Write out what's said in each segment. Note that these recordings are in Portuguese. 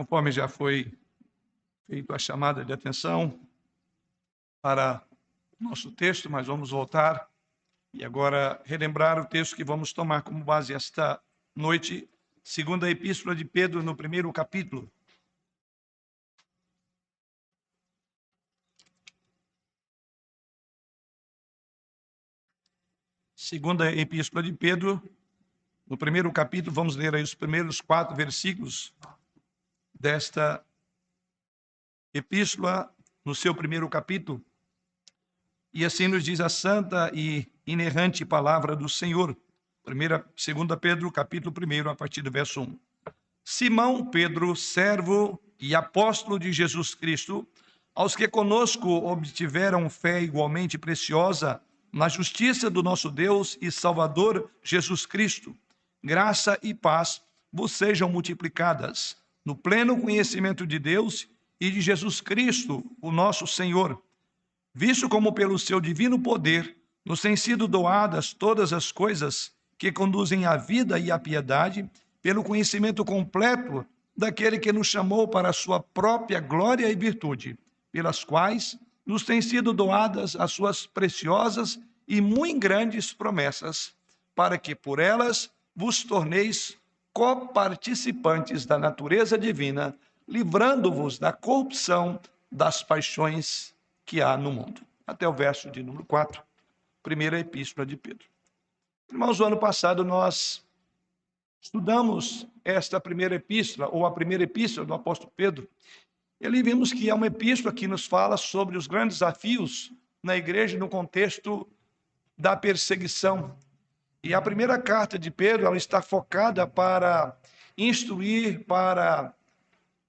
Conforme já foi feita a chamada de atenção para nosso texto, mas vamos voltar e agora relembrar o texto que vamos tomar como base esta noite, segunda epístola de Pedro, no primeiro capítulo. Segunda epístola de Pedro, no primeiro capítulo, vamos ler aí os primeiros quatro versículos desta epístola, no seu primeiro capítulo. E assim nos diz a santa e inerrante palavra do Senhor. Primeira, segunda Pedro, capítulo 1, a partir do verso 1. Simão Pedro, servo e apóstolo de Jesus Cristo, aos que conosco obtiveram fé igualmente preciosa na justiça do nosso Deus e Salvador Jesus Cristo, graça e paz vos sejam multiplicadas no pleno conhecimento de Deus e de Jesus Cristo, o nosso Senhor, visto como pelo seu divino poder nos têm sido doadas todas as coisas que conduzem à vida e à piedade, pelo conhecimento completo daquele que nos chamou para a sua própria glória e virtude, pelas quais nos têm sido doadas as suas preciosas e muito grandes promessas, para que por elas vos torneis coparticipantes da natureza divina, livrando-vos da corrupção das paixões que há no mundo. Até o verso de número 4, primeira epístola de Pedro. Irmãos, o ano passado nós estudamos esta primeira epístola, ou a primeira epístola do apóstolo Pedro, e ali vimos que é uma epístola que nos fala sobre os grandes desafios na igreja no contexto da perseguição. E a primeira carta de Pedro, ela está focada para instruir, para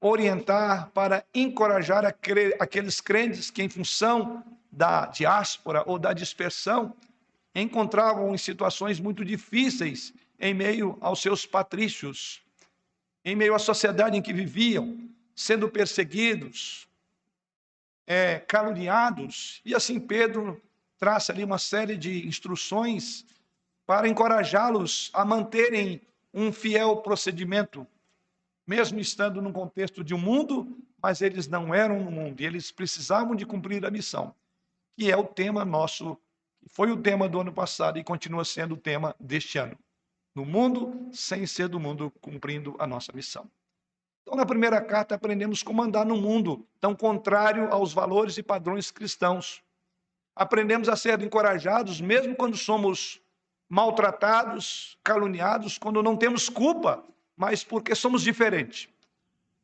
orientar, para encorajar aqueles crentes que, em função da diáspora ou da dispersão, encontravam em situações muito difíceis em meio aos seus patrícios, em meio à sociedade em que viviam, sendo perseguidos, é, caluniados. E assim Pedro traça ali uma série de instruções para encorajá-los a manterem um fiel procedimento mesmo estando no contexto de um mundo, mas eles não eram no mundo, e eles precisavam de cumprir a missão, que é o tema nosso, foi o tema do ano passado e continua sendo o tema deste ano. No mundo, sem ser do mundo, cumprindo a nossa missão. Então, na primeira carta, aprendemos como andar no mundo tão contrário aos valores e padrões cristãos. Aprendemos a ser encorajados, mesmo quando somos maltratados, caluniados, quando não temos culpa mas porque somos diferentes.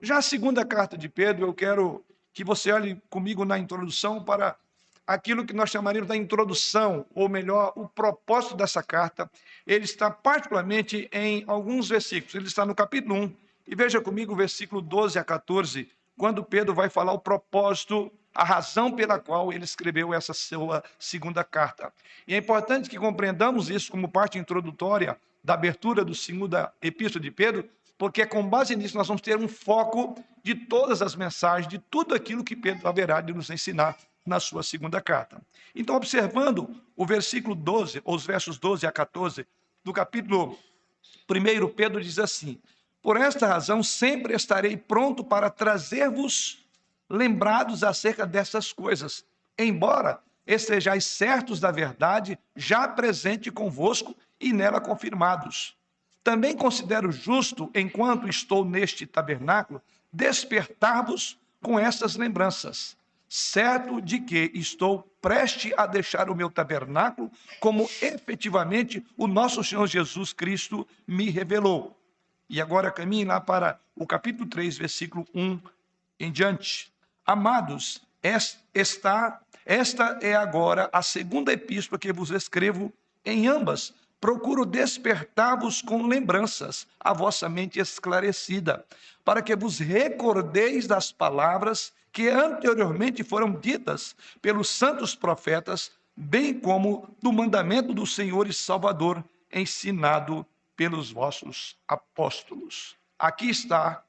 Já a segunda carta de Pedro, eu quero que você olhe comigo na introdução para aquilo que nós chamaríamos da introdução, ou melhor, o propósito dessa carta. Ele está particularmente em alguns versículos. Ele está no capítulo 1, e veja comigo o versículo 12 a 14, quando Pedro vai falar o propósito, a razão pela qual ele escreveu essa sua segunda carta. E é importante que compreendamos isso como parte introdutória da abertura do segunda epístola de Pedro, porque com base nisso nós vamos ter um foco de todas as mensagens, de tudo aquilo que Pedro haverá de nos ensinar na sua segunda carta. Então, observando o versículo 12, ou os versos 12 a 14 do capítulo 1, Pedro diz assim: Por esta razão sempre estarei pronto para trazer-vos lembrados acerca dessas coisas, embora estejais certos da verdade, já presente convosco e nela confirmados. Também considero justo, enquanto estou neste tabernáculo, despertar-vos com estas lembranças, certo de que estou preste a deixar o meu tabernáculo, como efetivamente o nosso Senhor Jesus Cristo me revelou. E agora caminhe lá para o capítulo 3, versículo 1 em diante. Amados, esta, esta é agora a segunda epístola que vos escrevo em ambas, procuro despertar-vos com lembranças, a vossa mente esclarecida, para que vos recordeis das palavras que anteriormente foram ditas pelos santos profetas, bem como do mandamento do Senhor e Salvador, ensinado pelos vossos apóstolos. Aqui está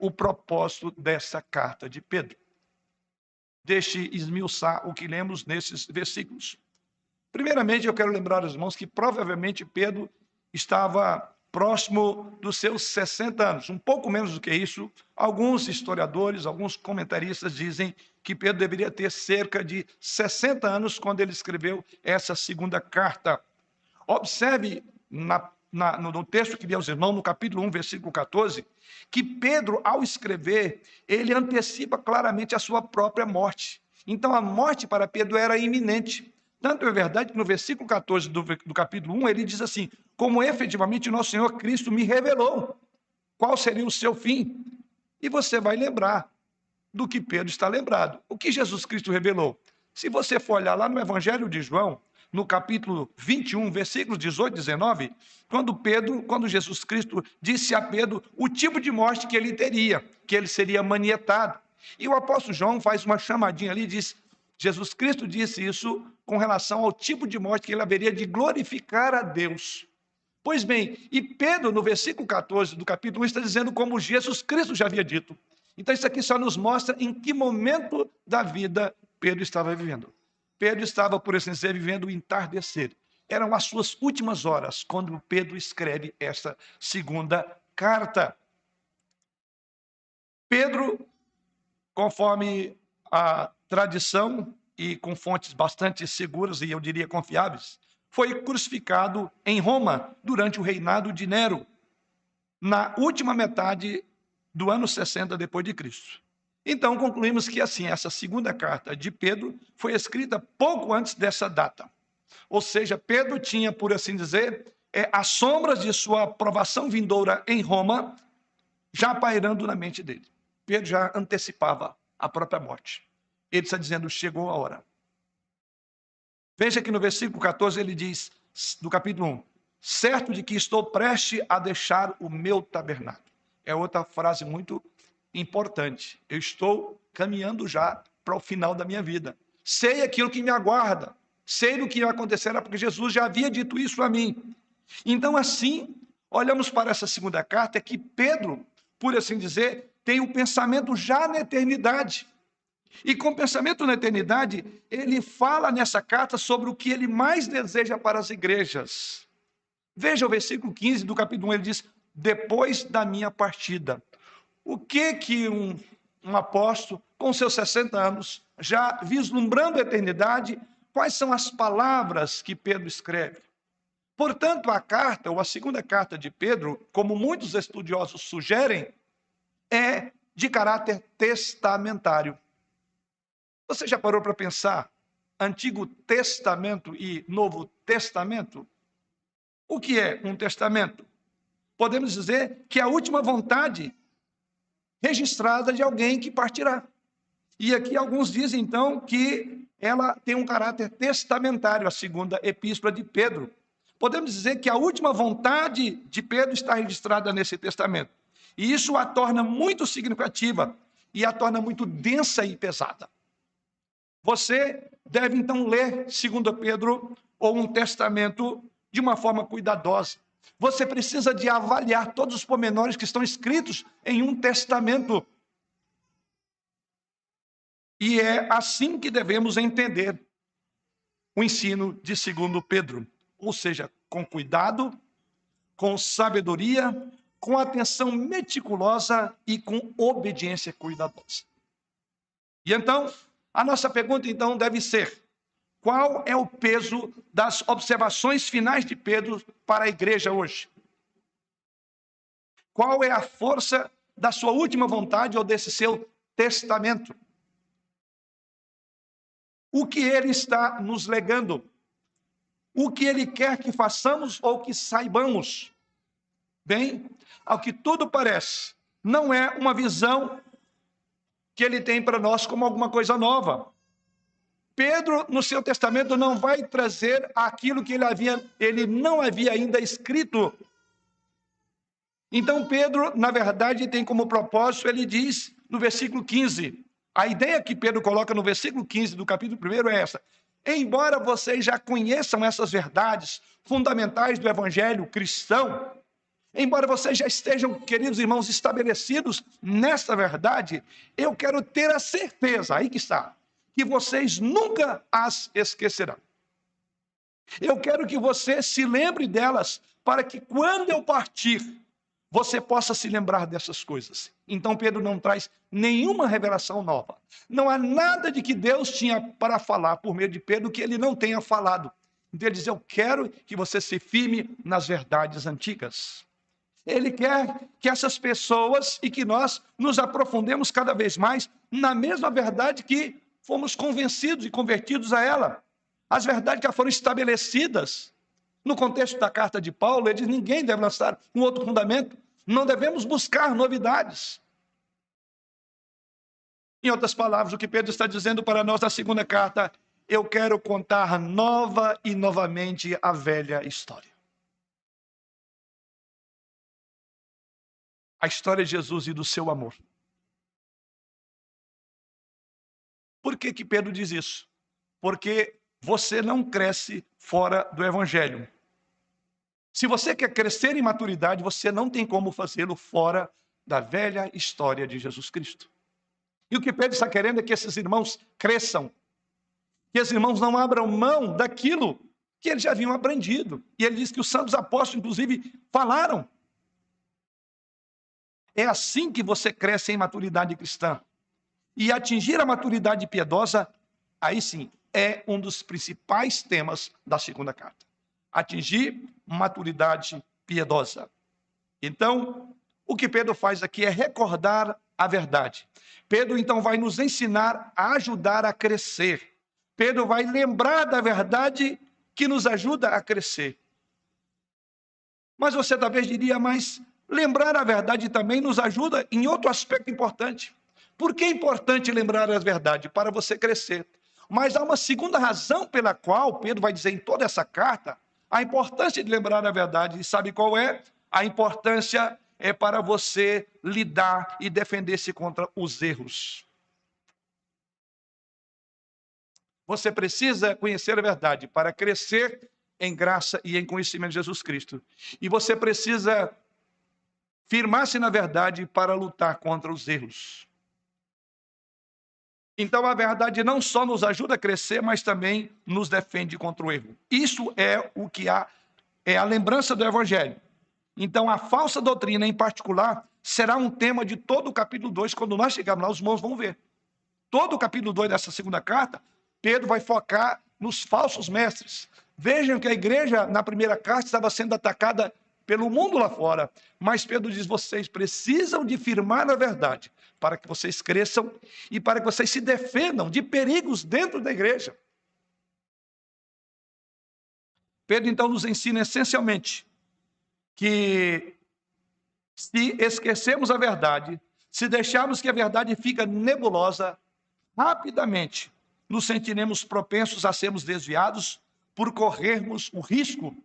o propósito dessa carta de Pedro. Deixe esmiuçar o que lemos nesses versículos. Primeiramente, eu quero lembrar aos irmãos que provavelmente Pedro estava próximo dos seus 60 anos, um pouco menos do que isso. Alguns historiadores, alguns comentaristas dizem que Pedro deveria ter cerca de 60 anos quando ele escreveu essa segunda carta. Observe na, na, no texto que aos irmãos, no capítulo 1, versículo 14, que Pedro, ao escrever, ele antecipa claramente a sua própria morte. Então, a morte para Pedro era iminente. Tanto é verdade que no versículo 14 do, do capítulo 1, ele diz assim: Como efetivamente nosso Senhor Cristo me revelou, qual seria o seu fim? E você vai lembrar do que Pedro está lembrado. O que Jesus Cristo revelou? Se você for olhar lá no Evangelho de João, no capítulo 21, versículos 18 e 19, quando Pedro, quando Jesus Cristo disse a Pedro o tipo de morte que ele teria, que ele seria manietado. E o apóstolo João faz uma chamadinha ali e diz: Jesus Cristo disse isso com relação ao tipo de morte que ele haveria de glorificar a Deus. Pois bem, e Pedro, no versículo 14 do capítulo 1, está dizendo como Jesus Cristo já havia dito. Então, isso aqui só nos mostra em que momento da vida Pedro estava vivendo. Pedro estava, por dizer, vivendo o entardecer. Eram as suas últimas horas quando Pedro escreve essa segunda carta. Pedro, conforme a tradição e com fontes bastante seguras e eu diria confiáveis, foi crucificado em Roma durante o reinado de Nero, na última metade do ano 60 depois de Cristo. Então concluímos que assim essa segunda carta de Pedro foi escrita pouco antes dessa data. Ou seja, Pedro tinha, por assim dizer, é, as sombras de sua aprovação vindoura em Roma já pairando na mente dele. Pedro já antecipava a própria morte. Ele está dizendo: chegou a hora. Veja que no versículo 14 ele diz, do capítulo 1, certo de que estou prestes a deixar o meu tabernáculo. É outra frase muito importante. Eu estou caminhando já para o final da minha vida. Sei aquilo que me aguarda. Sei o que acontecerá, porque Jesus já havia dito isso a mim. Então, assim, olhamos para essa segunda carta, é que Pedro, por assim dizer, tem o um pensamento já na eternidade. E com pensamento na eternidade, ele fala nessa carta sobre o que ele mais deseja para as igrejas. Veja o versículo 15 do capítulo 1, ele diz: Depois da minha partida. O que que um, um apóstolo, com seus 60 anos, já vislumbrando a eternidade, quais são as palavras que Pedro escreve? Portanto, a carta, ou a segunda carta de Pedro, como muitos estudiosos sugerem, é de caráter testamentário. Você já parou para pensar Antigo Testamento e Novo Testamento? O que é um testamento? Podemos dizer que é a última vontade registrada de alguém que partirá. E aqui alguns dizem então que ela tem um caráter testamentário, a segunda epístola de Pedro. Podemos dizer que a última vontade de Pedro está registrada nesse testamento. E isso a torna muito significativa e a torna muito densa e pesada. Você deve então ler, segundo Pedro, ou um testamento de uma forma cuidadosa. Você precisa de avaliar todos os pormenores que estão escritos em um testamento. E é assim que devemos entender o ensino de segundo Pedro, ou seja, com cuidado, com sabedoria, com atenção meticulosa e com obediência cuidadosa. E então, a nossa pergunta, então, deve ser: qual é o peso das observações finais de Pedro para a igreja hoje? Qual é a força da sua última vontade ou desse seu testamento? O que ele está nos legando? O que ele quer que façamos ou que saibamos? Bem, ao que tudo parece, não é uma visão que ele tem para nós como alguma coisa nova. Pedro, no seu testamento, não vai trazer aquilo que ele, havia, ele não havia ainda escrito. Então, Pedro, na verdade, tem como propósito, ele diz no versículo 15, a ideia que Pedro coloca no versículo 15 do capítulo 1 é essa: embora vocês já conheçam essas verdades fundamentais do evangelho cristão, Embora vocês já estejam, queridos irmãos, estabelecidos nessa verdade, eu quero ter a certeza, aí que está, que vocês nunca as esquecerão. Eu quero que você se lembre delas, para que quando eu partir, você possa se lembrar dessas coisas. Então Pedro não traz nenhuma revelação nova. Não há nada de que Deus tinha para falar por meio de Pedro que ele não tenha falado. Então ele diz: Eu quero que você se firme nas verdades antigas. Ele quer que essas pessoas e que nós nos aprofundemos cada vez mais na mesma verdade que fomos convencidos e convertidos a ela. As verdades já foram estabelecidas no contexto da carta de Paulo, ele diz: ninguém deve lançar um outro fundamento, não devemos buscar novidades. Em outras palavras, o que Pedro está dizendo para nós na segunda carta, eu quero contar nova e novamente a velha história. A história de Jesus e do seu amor. Por que, que Pedro diz isso? Porque você não cresce fora do Evangelho. Se você quer crescer em maturidade, você não tem como fazê-lo fora da velha história de Jesus Cristo. E o que Pedro está querendo é que esses irmãos cresçam, que esses irmãos não abram mão daquilo que eles já haviam aprendido. E ele diz que os santos apóstolos, inclusive, falaram. É assim que você cresce em maturidade cristã. E atingir a maturidade piedosa, aí sim, é um dos principais temas da segunda carta. Atingir maturidade piedosa. Então, o que Pedro faz aqui é recordar a verdade. Pedro então vai nos ensinar a ajudar a crescer. Pedro vai lembrar da verdade que nos ajuda a crescer. Mas você talvez diria, mas lembrar a verdade também nos ajuda em outro aspecto importante. Por que é importante lembrar a verdade? Para você crescer. Mas há uma segunda razão pela qual Pedro vai dizer em toda essa carta a importância de lembrar a verdade. E sabe qual é? A importância é para você lidar e defender-se contra os erros. Você precisa conhecer a verdade para crescer em graça e em conhecimento de Jesus Cristo. E você precisa firmar-se na verdade para lutar contra os erros. Então a verdade não só nos ajuda a crescer, mas também nos defende contra o erro. Isso é o que há, é a lembrança do evangelho. Então a falsa doutrina em particular será um tema de todo o capítulo 2, quando nós chegarmos lá, os irmãos vão ver. Todo o capítulo 2 dessa segunda carta, Pedro vai focar nos falsos mestres. Vejam que a igreja na primeira carta estava sendo atacada pelo mundo lá fora, mas Pedro diz: vocês precisam de firmar na verdade, para que vocês cresçam e para que vocês se defendam de perigos dentro da igreja. Pedro então nos ensina essencialmente que se esquecemos a verdade, se deixarmos que a verdade fica nebulosa, rapidamente nos sentiremos propensos a sermos desviados por corrermos o risco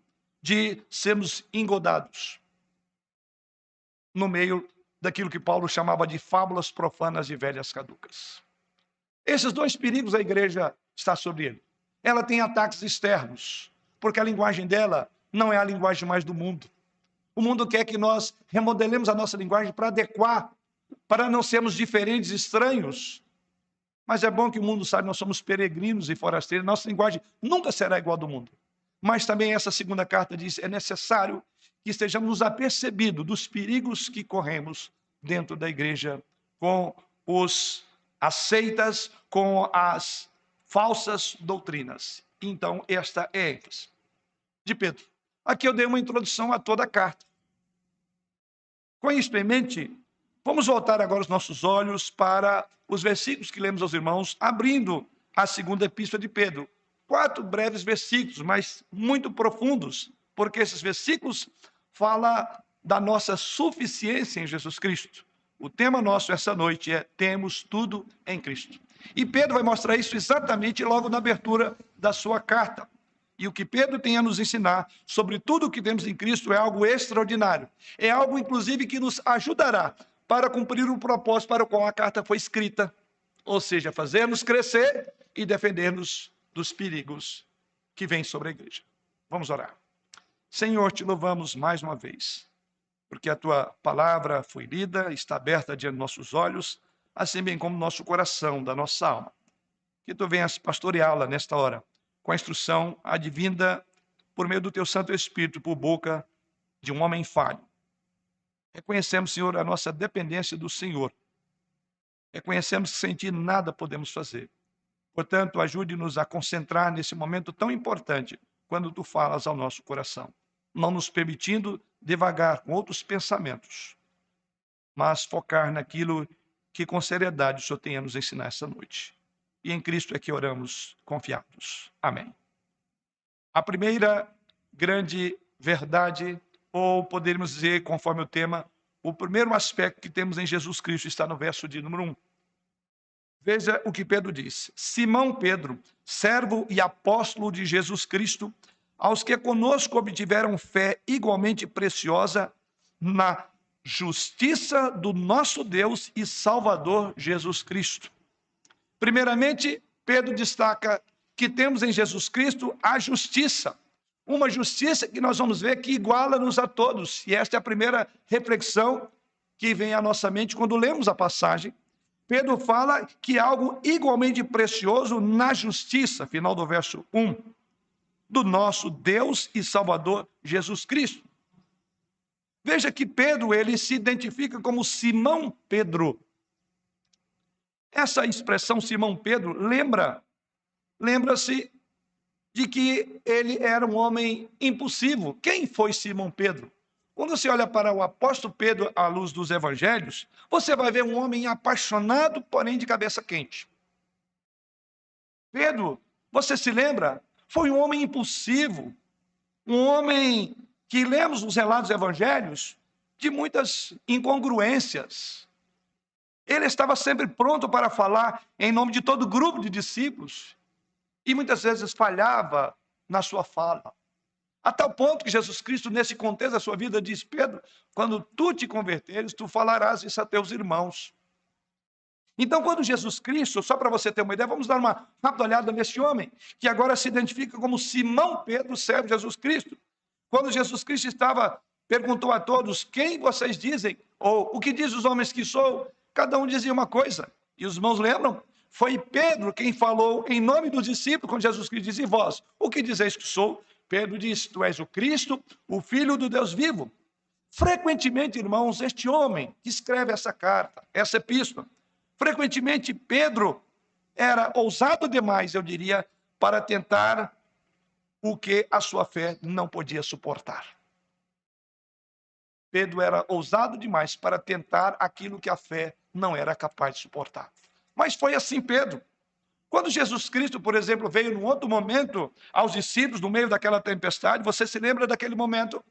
de sermos engodados no meio daquilo que Paulo chamava de fábulas profanas e velhas caducas. Esses dois perigos a igreja está sobre ele. Ela tem ataques externos, porque a linguagem dela não é a linguagem mais do mundo. O mundo quer que nós remodelemos a nossa linguagem para adequar, para não sermos diferentes, estranhos. Mas é bom que o mundo saiba nós somos peregrinos e forasteiros. Nossa linguagem nunca será igual à do mundo. Mas também essa segunda carta diz: é necessário que estejamos apercebidos dos perigos que corremos dentro da igreja com os aceitas, com as falsas doutrinas. Então, esta é a ênfase de Pedro. Aqui eu dei uma introdução a toda a carta. Conhecidamente, vamos voltar agora os nossos olhos para os versículos que lemos aos irmãos, abrindo a segunda epístola de Pedro. Quatro breves versículos, mas muito profundos, porque esses versículos fala da nossa suficiência em Jesus Cristo. O tema nosso essa noite é Temos tudo em Cristo. E Pedro vai mostrar isso exatamente logo na abertura da sua carta. E o que Pedro tem a nos ensinar sobre tudo o que temos em Cristo é algo extraordinário. É algo, inclusive, que nos ajudará para cumprir o propósito para o qual a carta foi escrita. Ou seja, fazermos crescer e defendermos dos perigos que vêm sobre a igreja. Vamos orar. Senhor, te louvamos mais uma vez, porque a tua palavra foi lida, está aberta diante de nossos olhos, assim bem como nosso coração, da nossa alma. Que tu venhas pastoreá-la nesta hora, com a instrução advinda por meio do teu Santo Espírito, por boca de um homem falho. Reconhecemos, Senhor, a nossa dependência do Senhor. Reconhecemos que sem Ti nada podemos fazer. Portanto, ajude-nos a concentrar nesse momento tão importante, quando Tu falas ao nosso coração, não nos permitindo devagar com outros pensamentos, mas focar naquilo que com seriedade o Senhor tem a nos ensinar essa noite. E em Cristo é que oramos confiados. Amém. A primeira grande verdade, ou poderíamos dizer, conforme o tema, o primeiro aspecto que temos em Jesus Cristo está no verso de número 1. Veja o que Pedro diz: Simão Pedro, servo e apóstolo de Jesus Cristo, aos que conosco obtiveram fé igualmente preciosa na justiça do nosso Deus e Salvador Jesus Cristo. Primeiramente, Pedro destaca que temos em Jesus Cristo a justiça. Uma justiça que nós vamos ver que iguala-nos a todos. E esta é a primeira reflexão que vem à nossa mente quando lemos a passagem. Pedro fala que é algo igualmente precioso na justiça, final do verso 1, do nosso Deus e Salvador Jesus Cristo. Veja que Pedro, ele se identifica como Simão Pedro. Essa expressão Simão Pedro lembra, lembra-se de que ele era um homem impulsivo. Quem foi Simão Pedro? Quando você olha para o apóstolo Pedro à luz dos evangelhos, você vai ver um homem apaixonado, porém de cabeça quente. Pedro, você se lembra? Foi um homem impulsivo, um homem que lemos os relatos evangelhos de muitas incongruências. Ele estava sempre pronto para falar em nome de todo o grupo de discípulos e muitas vezes falhava na sua fala. A tal ponto que Jesus Cristo, nesse contexto da sua vida, diz: Pedro, quando tu te converteres, tu falarás isso a teus irmãos. Então, quando Jesus Cristo, só para você ter uma ideia, vamos dar uma rápida olhada nesse homem, que agora se identifica como Simão Pedro, servo de Jesus Cristo. Quando Jesus Cristo estava, perguntou a todos: Quem vocês dizem? Ou o que diz os homens que sou? Cada um dizia uma coisa. E os irmãos lembram? Foi Pedro quem falou em nome dos discípulos, quando Jesus Cristo disse: vós, o que dizeis que sou? Pedro disse: Tu és o Cristo, o Filho do Deus vivo. Frequentemente, irmãos, este homem que escreve essa carta, essa epístola, frequentemente Pedro era ousado demais, eu diria, para tentar o que a sua fé não podia suportar. Pedro era ousado demais para tentar aquilo que a fé não era capaz de suportar. Mas foi assim Pedro. Quando Jesus Cristo, por exemplo, veio num outro momento aos discípulos no meio daquela tempestade, você se lembra daquele momento?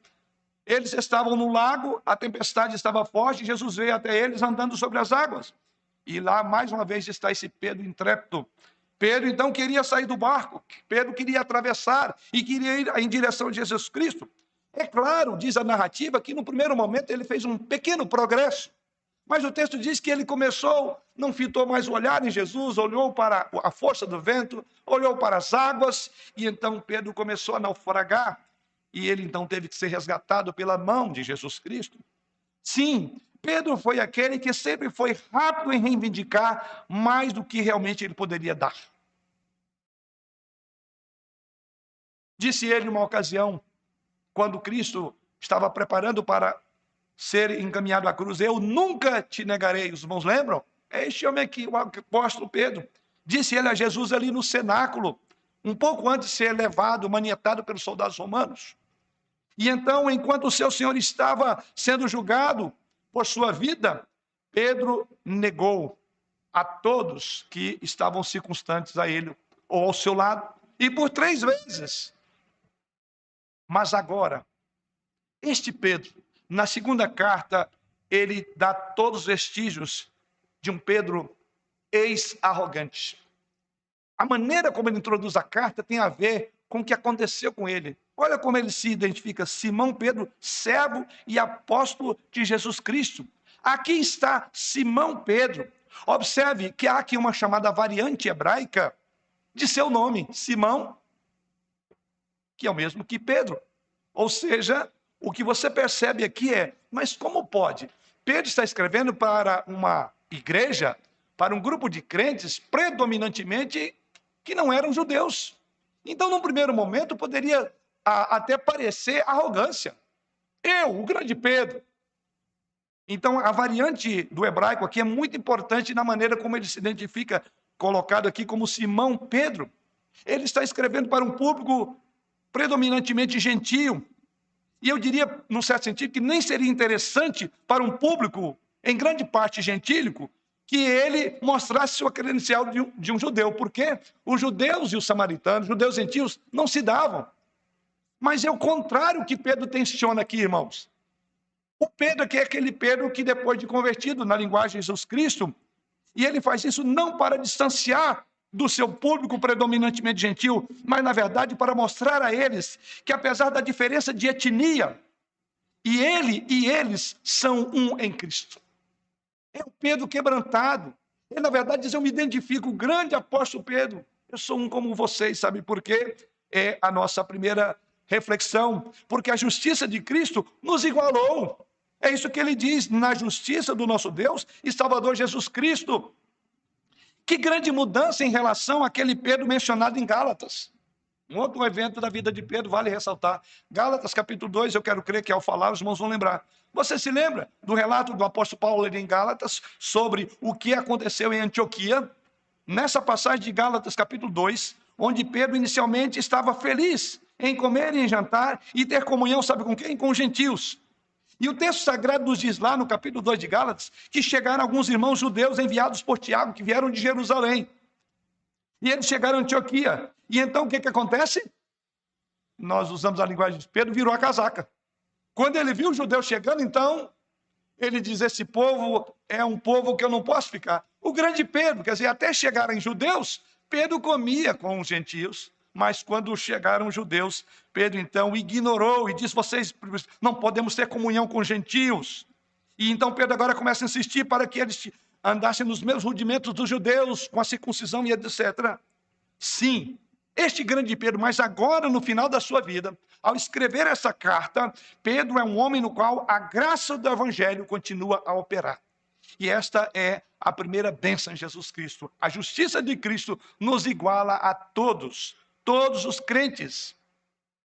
Eles estavam no lago, a tempestade estava forte, Jesus veio até eles andando sobre as águas. E lá, mais uma vez, está esse Pedro intrépido, Pedro então queria sair do barco, Pedro queria atravessar e queria ir em direção de Jesus Cristo. É claro, diz a narrativa, que no primeiro momento ele fez um pequeno progresso, mas o texto diz que ele começou, não fitou mais o olhar em Jesus, olhou para a força do vento, olhou para as águas, e então Pedro começou a naufragar, e ele então teve que ser resgatado pela mão de Jesus Cristo. Sim, Pedro foi aquele que sempre foi rápido em reivindicar mais do que realmente ele poderia dar. Disse ele uma ocasião, quando Cristo estava preparando para ser encaminhado à cruz: Eu nunca te negarei. Os irmãos lembram? É este homem aqui, o apóstolo Pedro. Disse ele a Jesus ali no cenáculo, um pouco antes de ser levado, manietado pelos soldados romanos. E então, enquanto o seu senhor estava sendo julgado, por sua vida, Pedro negou a todos que estavam circunstantes a ele ou ao seu lado, e por três vezes. Mas agora, este Pedro, na segunda carta, ele dá todos os vestígios de um Pedro ex-arrogante. A maneira como ele introduz a carta tem a ver com o que aconteceu com ele. Olha como ele se identifica: Simão Pedro, servo e apóstolo de Jesus Cristo. Aqui está Simão Pedro. Observe que há aqui uma chamada variante hebraica de seu nome, Simão, que é o mesmo que Pedro. Ou seja, o que você percebe aqui é: mas como pode? Pedro está escrevendo para uma igreja, para um grupo de crentes predominantemente que não eram judeus. Então, num primeiro momento, poderia a até parecer arrogância. Eu, o grande Pedro. Então, a variante do hebraico aqui é muito importante na maneira como ele se identifica, colocado aqui como Simão Pedro. Ele está escrevendo para um público predominantemente gentio. E eu diria, num certo sentido, que nem seria interessante para um público, em grande parte gentílico, que ele mostrasse sua credencial de um, de um judeu, porque os judeus e os samaritanos, judeus gentios, não se davam. Mas é o contrário que Pedro tensiona aqui, irmãos. O Pedro aqui é aquele Pedro que, depois de convertido na linguagem de Jesus Cristo, e ele faz isso não para distanciar do seu público predominantemente gentil, mas, na verdade, para mostrar a eles que, apesar da diferença de etnia, e ele e eles são um em Cristo. É o Pedro quebrantado. Ele, na verdade, diz: Eu me identifico, o grande apóstolo Pedro. Eu sou um como vocês, sabe por quê? É a nossa primeira reflexão, porque a justiça de Cristo nos igualou. É isso que ele diz, na justiça do nosso Deus e Salvador Jesus Cristo. Que grande mudança em relação àquele Pedro mencionado em Gálatas. Um outro evento da vida de Pedro vale ressaltar. Gálatas capítulo 2, eu quero crer que ao falar os irmãos vão lembrar. Você se lembra do relato do apóstolo Paulo em Gálatas sobre o que aconteceu em Antioquia? Nessa passagem de Gálatas capítulo 2, onde Pedro inicialmente estava feliz em comer e em jantar e ter comunhão, sabe com quem? Com os gentios. E o texto sagrado nos diz lá no capítulo 2 de Gálatas que chegaram alguns irmãos judeus enviados por Tiago, que vieram de Jerusalém. E eles chegaram a Antioquia. E então o que, que acontece? Nós usamos a linguagem de Pedro, virou a casaca. Quando ele viu os judeus chegando, então, ele diz: Esse povo é um povo que eu não posso ficar. O grande Pedro, quer dizer, até chegarem judeus, Pedro comia com os gentios. Mas quando chegaram os judeus, Pedro então ignorou e disse: Vocês não podemos ter comunhão com gentios. E então Pedro agora começa a insistir para que eles andassem nos mesmos rudimentos dos judeus, com a circuncisão e etc. Sim, este grande Pedro, mas agora no final da sua vida, ao escrever essa carta, Pedro é um homem no qual a graça do evangelho continua a operar. E esta é a primeira bênção em Jesus Cristo. A justiça de Cristo nos iguala a todos, todos os crentes.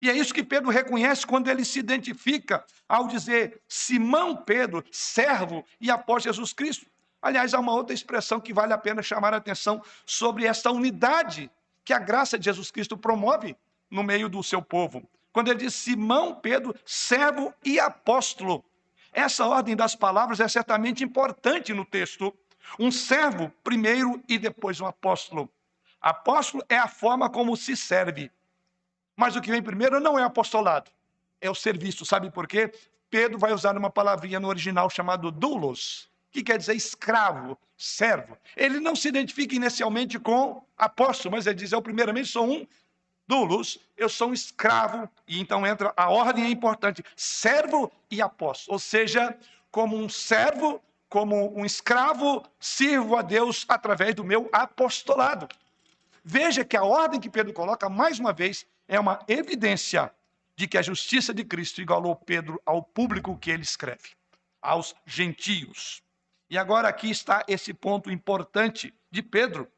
E é isso que Pedro reconhece quando ele se identifica ao dizer Simão Pedro, servo e após Jesus Cristo. Aliás, há uma outra expressão que vale a pena chamar a atenção sobre essa unidade que a graça de Jesus Cristo promove no meio do seu povo. Quando ele diz Simão Pedro, servo e apóstolo. Essa ordem das palavras é certamente importante no texto. Um servo primeiro e depois um apóstolo. Apóstolo é a forma como se serve. Mas o que vem primeiro não é apostolado, é o serviço. Sabe por quê? Pedro vai usar uma palavrinha no original chamado doulos, que quer dizer escravo, servo. Ele não se identifica inicialmente com apóstolo, mas ele diz: Eu, primeiramente, sou um doulos, eu sou um escravo. E então entra a ordem é importante: servo e apóstolo. Ou seja, como um servo, como um escravo, sirvo a Deus através do meu apostolado. Veja que a ordem que Pedro coloca, mais uma vez, é uma evidência de que a justiça de Cristo igualou Pedro ao público que ele escreve, aos gentios. E agora aqui está esse ponto importante de Pedro.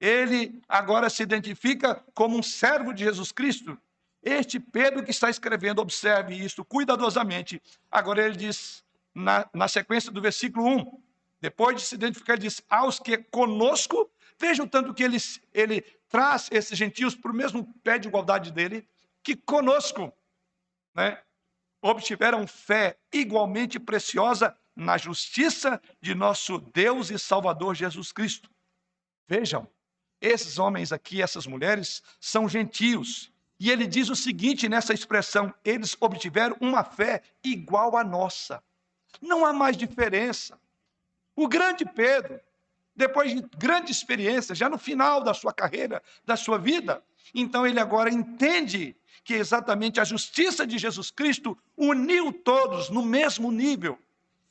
Ele agora se identifica como um servo de Jesus Cristo. Este Pedro que está escrevendo, observe isto cuidadosamente. Agora ele diz, na, na sequência do versículo 1, depois de se identificar, ele diz: Aos que conosco Veja o tanto que ele, ele traz esses gentios para o mesmo pé de igualdade dele, que conosco né, obtiveram fé igualmente preciosa na justiça de nosso Deus e Salvador Jesus Cristo. Vejam, esses homens aqui, essas mulheres, são gentios. E ele diz o seguinte nessa expressão: eles obtiveram uma fé igual à nossa. Não há mais diferença. O grande Pedro, depois de grande experiência, já no final da sua carreira, da sua vida. Então ele agora entende que exatamente a justiça de Jesus Cristo uniu todos no mesmo nível.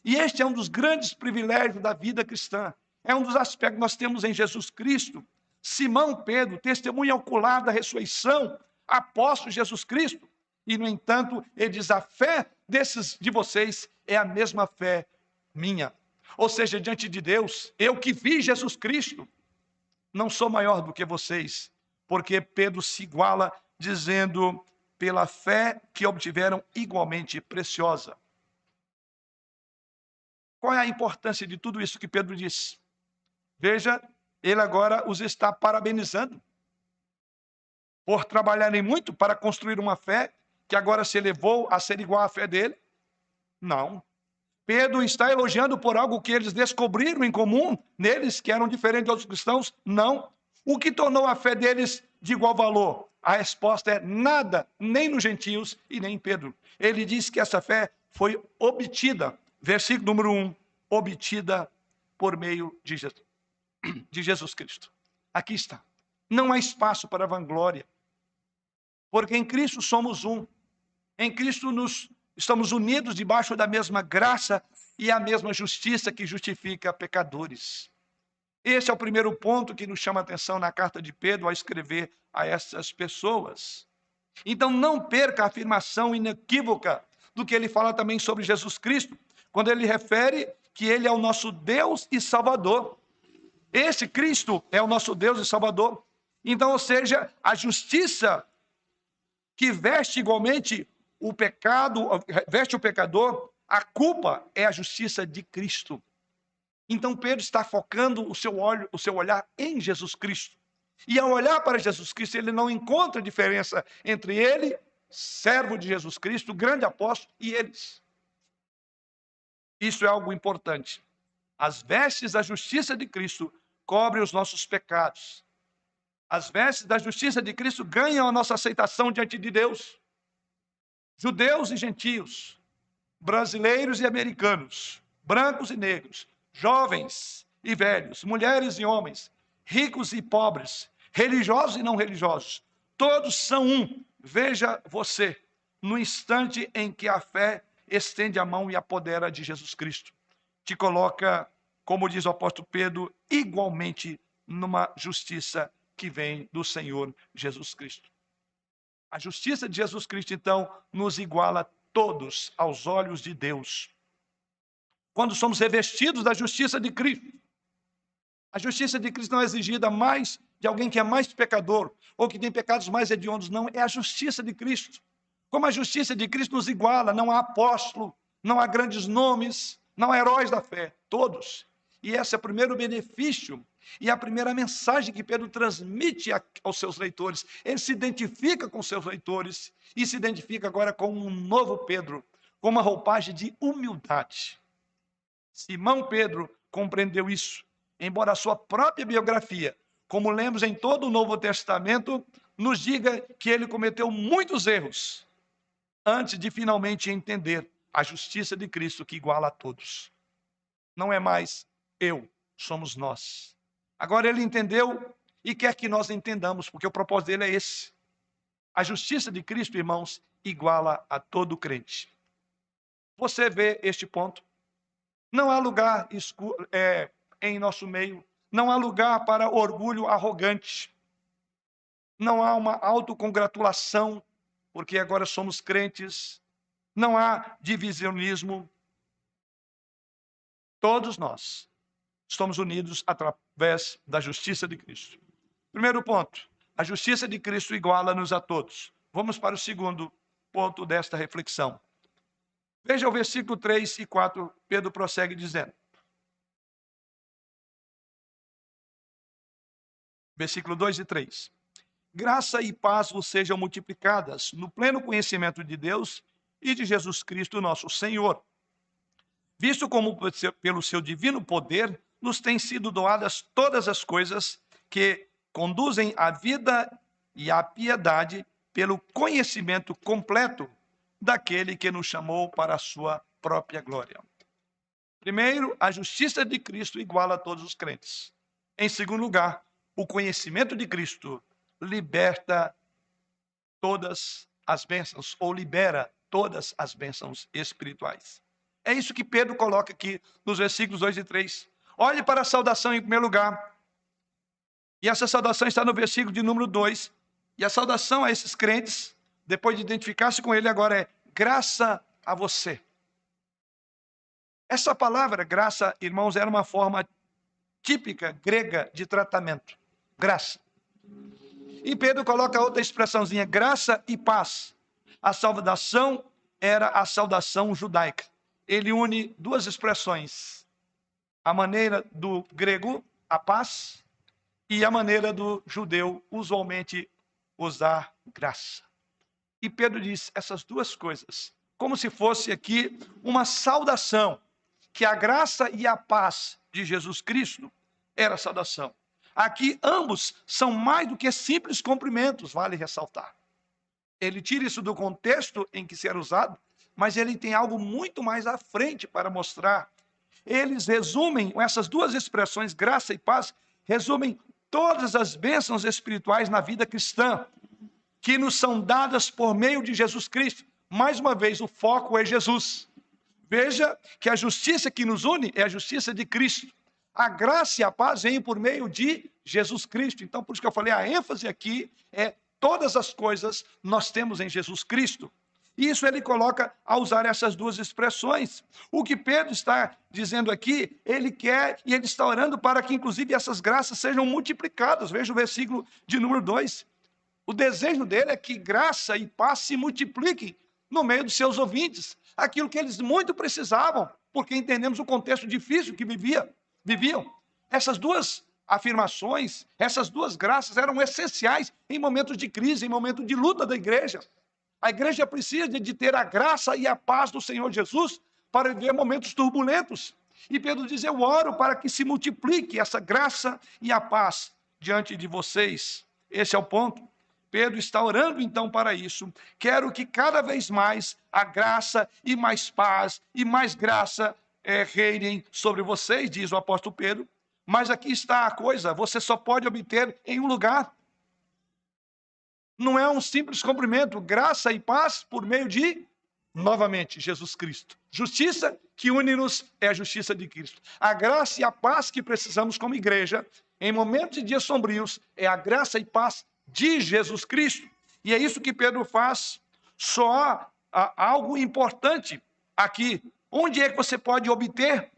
E este é um dos grandes privilégios da vida cristã. É um dos aspectos que nós temos em Jesus Cristo. Simão Pedro, testemunha ocular da ressurreição, apóstolo Jesus Cristo. E, no entanto, ele diz: a fé desses de vocês é a mesma fé minha. Ou seja, diante de Deus, eu que vi Jesus Cristo, não sou maior do que vocês, porque Pedro se iguala dizendo: pela fé que obtiveram igualmente preciosa. Qual é a importância de tudo isso que Pedro disse? Veja, ele agora os está parabenizando por trabalharem muito para construir uma fé que agora se elevou a ser igual à fé dele? Não. Pedro está elogiando por algo que eles descobriram em comum neles, que eram diferentes outros cristãos? Não. O que tornou a fé deles de igual valor? A resposta é nada, nem nos gentios e nem em Pedro. Ele diz que essa fé foi obtida, versículo número 1, obtida por meio de Jesus, de Jesus Cristo. Aqui está. Não há espaço para vanglória, porque em Cristo somos um. Em Cristo nos estamos unidos debaixo da mesma graça e a mesma justiça que justifica pecadores. Esse é o primeiro ponto que nos chama a atenção na carta de Pedro ao escrever a essas pessoas. Então, não perca a afirmação inequívoca do que ele fala também sobre Jesus Cristo, quando ele refere que ele é o nosso Deus e Salvador. Esse Cristo é o nosso Deus e Salvador. Então, ou seja, a justiça que veste igualmente o pecado, veste o pecador, a culpa é a justiça de Cristo. Então Pedro está focando o seu, olho, o seu olhar em Jesus Cristo. E ao olhar para Jesus Cristo, ele não encontra diferença entre ele, servo de Jesus Cristo, grande apóstolo, e eles. Isso é algo importante. As vestes da justiça de Cristo cobrem os nossos pecados. As vestes da justiça de Cristo ganham a nossa aceitação diante de Deus. Judeus e gentios, brasileiros e americanos, brancos e negros, jovens e velhos, mulheres e homens, ricos e pobres, religiosos e não religiosos, todos são um. Veja você, no instante em que a fé estende a mão e apodera de Jesus Cristo, te coloca, como diz o apóstolo Pedro, igualmente numa justiça que vem do Senhor Jesus Cristo. A justiça de Jesus Cristo, então, nos iguala todos aos olhos de Deus quando somos revestidos da justiça de Cristo. A justiça de Cristo não é exigida mais de alguém que é mais pecador ou que tem pecados mais hediondos, não, é a justiça de Cristo. Como a justiça de Cristo nos iguala, não há apóstolo, não há grandes nomes, não há heróis da fé, todos. E esse é o primeiro benefício e a primeira mensagem que Pedro transmite aos seus leitores. Ele se identifica com seus leitores e se identifica agora com um novo Pedro, com uma roupagem de humildade. Simão Pedro compreendeu isso, embora a sua própria biografia, como lemos em todo o Novo Testamento, nos diga que ele cometeu muitos erros antes de finalmente entender a justiça de Cristo que iguala a todos. Não é mais eu, somos nós. Agora ele entendeu e quer que nós entendamos, porque o propósito dele é esse. A justiça de Cristo, irmãos, iguala a todo crente. Você vê este ponto? Não há lugar é, em nosso meio, não há lugar para orgulho arrogante, não há uma autocongratulação, porque agora somos crentes, não há divisionismo. Todos nós estamos unidos através da justiça de Cristo. Primeiro ponto, a justiça de Cristo iguala-nos a todos. Vamos para o segundo ponto desta reflexão. Veja o versículo 3 e 4, Pedro prossegue dizendo. Versículo 2 e 3. Graça e paz vos sejam multiplicadas no pleno conhecimento de Deus e de Jesus Cristo, nosso Senhor. Visto como pelo seu divino poder nos têm sido doadas todas as coisas que conduzem à vida e à piedade pelo conhecimento completo daquele que nos chamou para a sua própria glória. Primeiro, a justiça de Cristo iguala a todos os crentes. Em segundo lugar, o conhecimento de Cristo liberta todas as bênçãos, ou libera todas as bênçãos espirituais. É isso que Pedro coloca aqui nos versículos 2 e 3. Olhe para a saudação em primeiro lugar. E essa saudação está no versículo de número 2. E a saudação a esses crentes depois de identificar-se com ele, agora é graça a você. Essa palavra, graça, irmãos, era uma forma típica grega de tratamento. Graça. E Pedro coloca outra expressãozinha, graça e paz. a saudação era a saudação judaica. Ele une duas expressões: a maneira do grego, a paz, e a maneira do judeu, usualmente usar graça. E Pedro diz essas duas coisas, como se fosse aqui uma saudação, que a graça e a paz de Jesus Cristo era saudação. Aqui ambos são mais do que simples cumprimentos, vale ressaltar. Ele tira isso do contexto em que será usado, mas ele tem algo muito mais à frente para mostrar. Eles resumem, essas duas expressões, graça e paz, resumem todas as bênçãos espirituais na vida cristã, que nos são dadas por meio de Jesus Cristo. Mais uma vez, o foco é Jesus. Veja que a justiça que nos une é a justiça de Cristo. A graça e a paz vêm por meio de Jesus Cristo. Então, por isso que eu falei, a ênfase aqui é todas as coisas nós temos em Jesus Cristo. Isso ele coloca a usar essas duas expressões. O que Pedro está dizendo aqui, ele quer e ele está orando para que, inclusive, essas graças sejam multiplicadas. Veja o versículo de número 2. O desejo dele é que graça e paz se multipliquem no meio dos seus ouvintes, aquilo que eles muito precisavam, porque entendemos o contexto difícil que vivia viviam. Essas duas afirmações, essas duas graças eram essenciais em momentos de crise, em momentos de luta da igreja. A igreja precisa de ter a graça e a paz do Senhor Jesus para viver momentos turbulentos. E Pedro diz: Eu oro para que se multiplique essa graça e a paz diante de vocês. Esse é o ponto. Pedro está orando então para isso. Quero que cada vez mais a graça e mais paz e mais graça é, reinem sobre vocês, diz o apóstolo Pedro. Mas aqui está a coisa: você só pode obter em um lugar. Não é um simples cumprimento, graça e paz por meio de, novamente, Jesus Cristo. Justiça que une-nos é a justiça de Cristo. A graça e a paz que precisamos como igreja, em momentos de dias sombrios, é a graça e paz de Jesus Cristo. E é isso que Pedro faz. Só há algo importante aqui Onde é que você pode obter?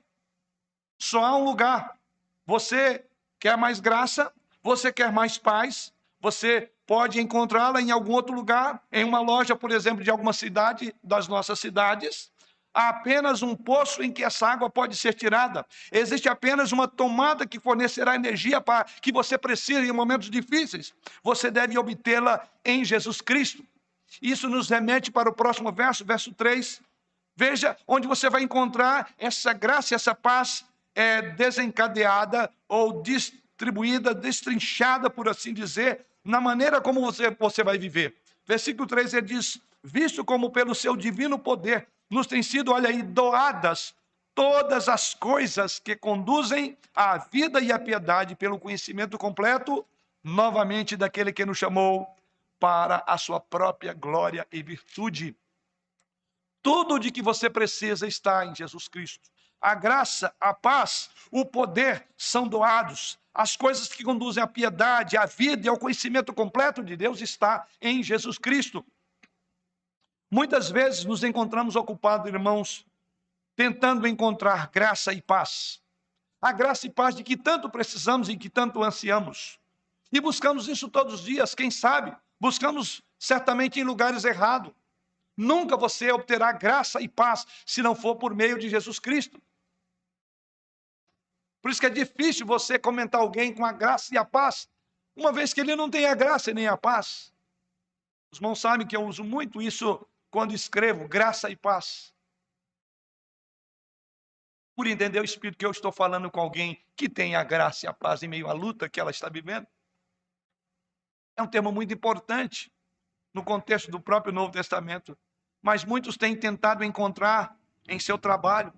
Só há um lugar. Você quer mais graça, você quer mais paz, você pode encontrá-la em algum outro lugar, em uma loja, por exemplo, de alguma cidade das nossas cidades. Há apenas um poço em que essa água pode ser tirada. Existe apenas uma tomada que fornecerá energia para que você precise em momentos difíceis. Você deve obtê-la em Jesus Cristo. Isso nos remete para o próximo verso, verso 3. Veja onde você vai encontrar essa graça, essa paz é, desencadeada ou distribuída, destrinchada, por assim dizer, na maneira como você, você vai viver. Versículo 3 ele diz: Visto como pelo seu divino poder nos têm sido, olha aí, doadas todas as coisas que conduzem à vida e à piedade pelo conhecimento completo, novamente daquele que nos chamou para a sua própria glória e virtude. Tudo de que você precisa está em Jesus Cristo. A graça, a paz, o poder são doados. As coisas que conduzem à piedade, à vida e ao conhecimento completo de Deus está em Jesus Cristo. Muitas vezes nos encontramos ocupados, irmãos, tentando encontrar graça e paz. A graça e paz de que tanto precisamos e que tanto ansiamos. E buscamos isso todos os dias, quem sabe? Buscamos certamente em lugares errados. Nunca você obterá graça e paz se não for por meio de Jesus Cristo. Por isso que é difícil você comentar alguém com a graça e a paz, uma vez que ele não tem a graça e nem a paz. Os irmãos sabem que eu uso muito isso quando escrevo graça e paz. Por entender o espírito que eu estou falando com alguém que tem a graça e a paz em meio à luta que ela está vivendo. É um termo muito importante no contexto do próprio Novo Testamento mas muitos têm tentado encontrar em seu trabalho,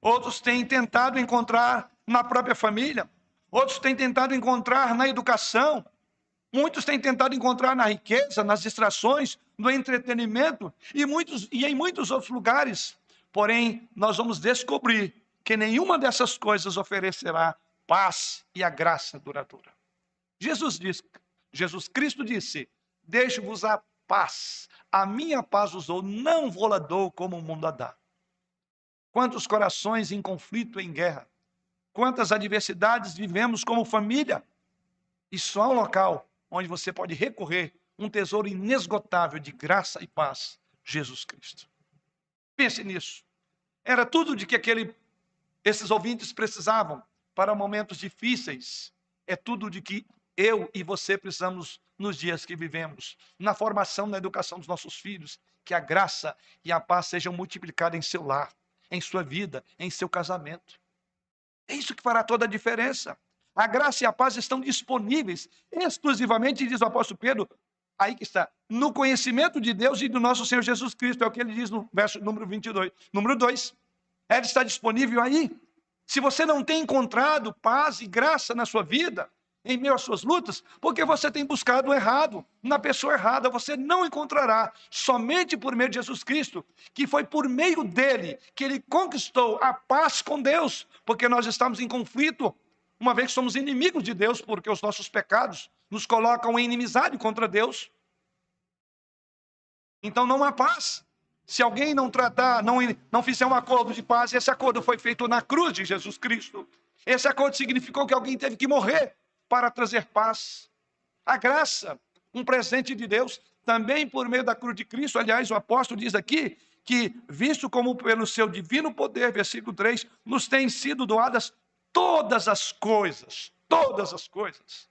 outros têm tentado encontrar na própria família, outros têm tentado encontrar na educação, muitos têm tentado encontrar na riqueza, nas distrações, no entretenimento e, muitos, e em muitos outros lugares. Porém, nós vamos descobrir que nenhuma dessas coisas oferecerá paz e a graça duradoura. Jesus disse, Jesus Cristo disse: Deixo-vos a paz, a minha paz usou, não vou dou como o mundo a dá. Quantos corações em conflito, em guerra. Quantas adversidades vivemos como família. E só um local onde você pode recorrer um tesouro inesgotável de graça e paz Jesus Cristo. Pense nisso. Era tudo de que aquele, esses ouvintes precisavam para momentos difíceis. É tudo de que eu e você precisamos nos dias que vivemos, na formação, na educação dos nossos filhos, que a graça e a paz sejam multiplicadas em seu lar, em sua vida, em seu casamento. É isso que fará toda a diferença. A graça e a paz estão disponíveis exclusivamente, diz o apóstolo Pedro, aí que está, no conhecimento de Deus e do nosso Senhor Jesus Cristo, é o que ele diz no verso número 22. Número 2, ela está disponível aí. Se você não tem encontrado paz e graça na sua vida, em meio às suas lutas, porque você tem buscado o errado, na pessoa errada, você não encontrará somente por meio de Jesus Cristo, que foi por meio dele que ele conquistou a paz com Deus, porque nós estamos em conflito, uma vez que somos inimigos de Deus, porque os nossos pecados nos colocam em inimizade contra Deus. Então não há paz. Se alguém não tratar, não, não fizer um acordo de paz, esse acordo foi feito na cruz de Jesus Cristo. Esse acordo significou que alguém teve que morrer para trazer paz. A graça, um presente de Deus, também por meio da cruz de Cristo. Aliás, o apóstolo diz aqui que, visto como pelo seu divino poder, versículo 3, nos têm sido doadas todas as coisas, todas as coisas.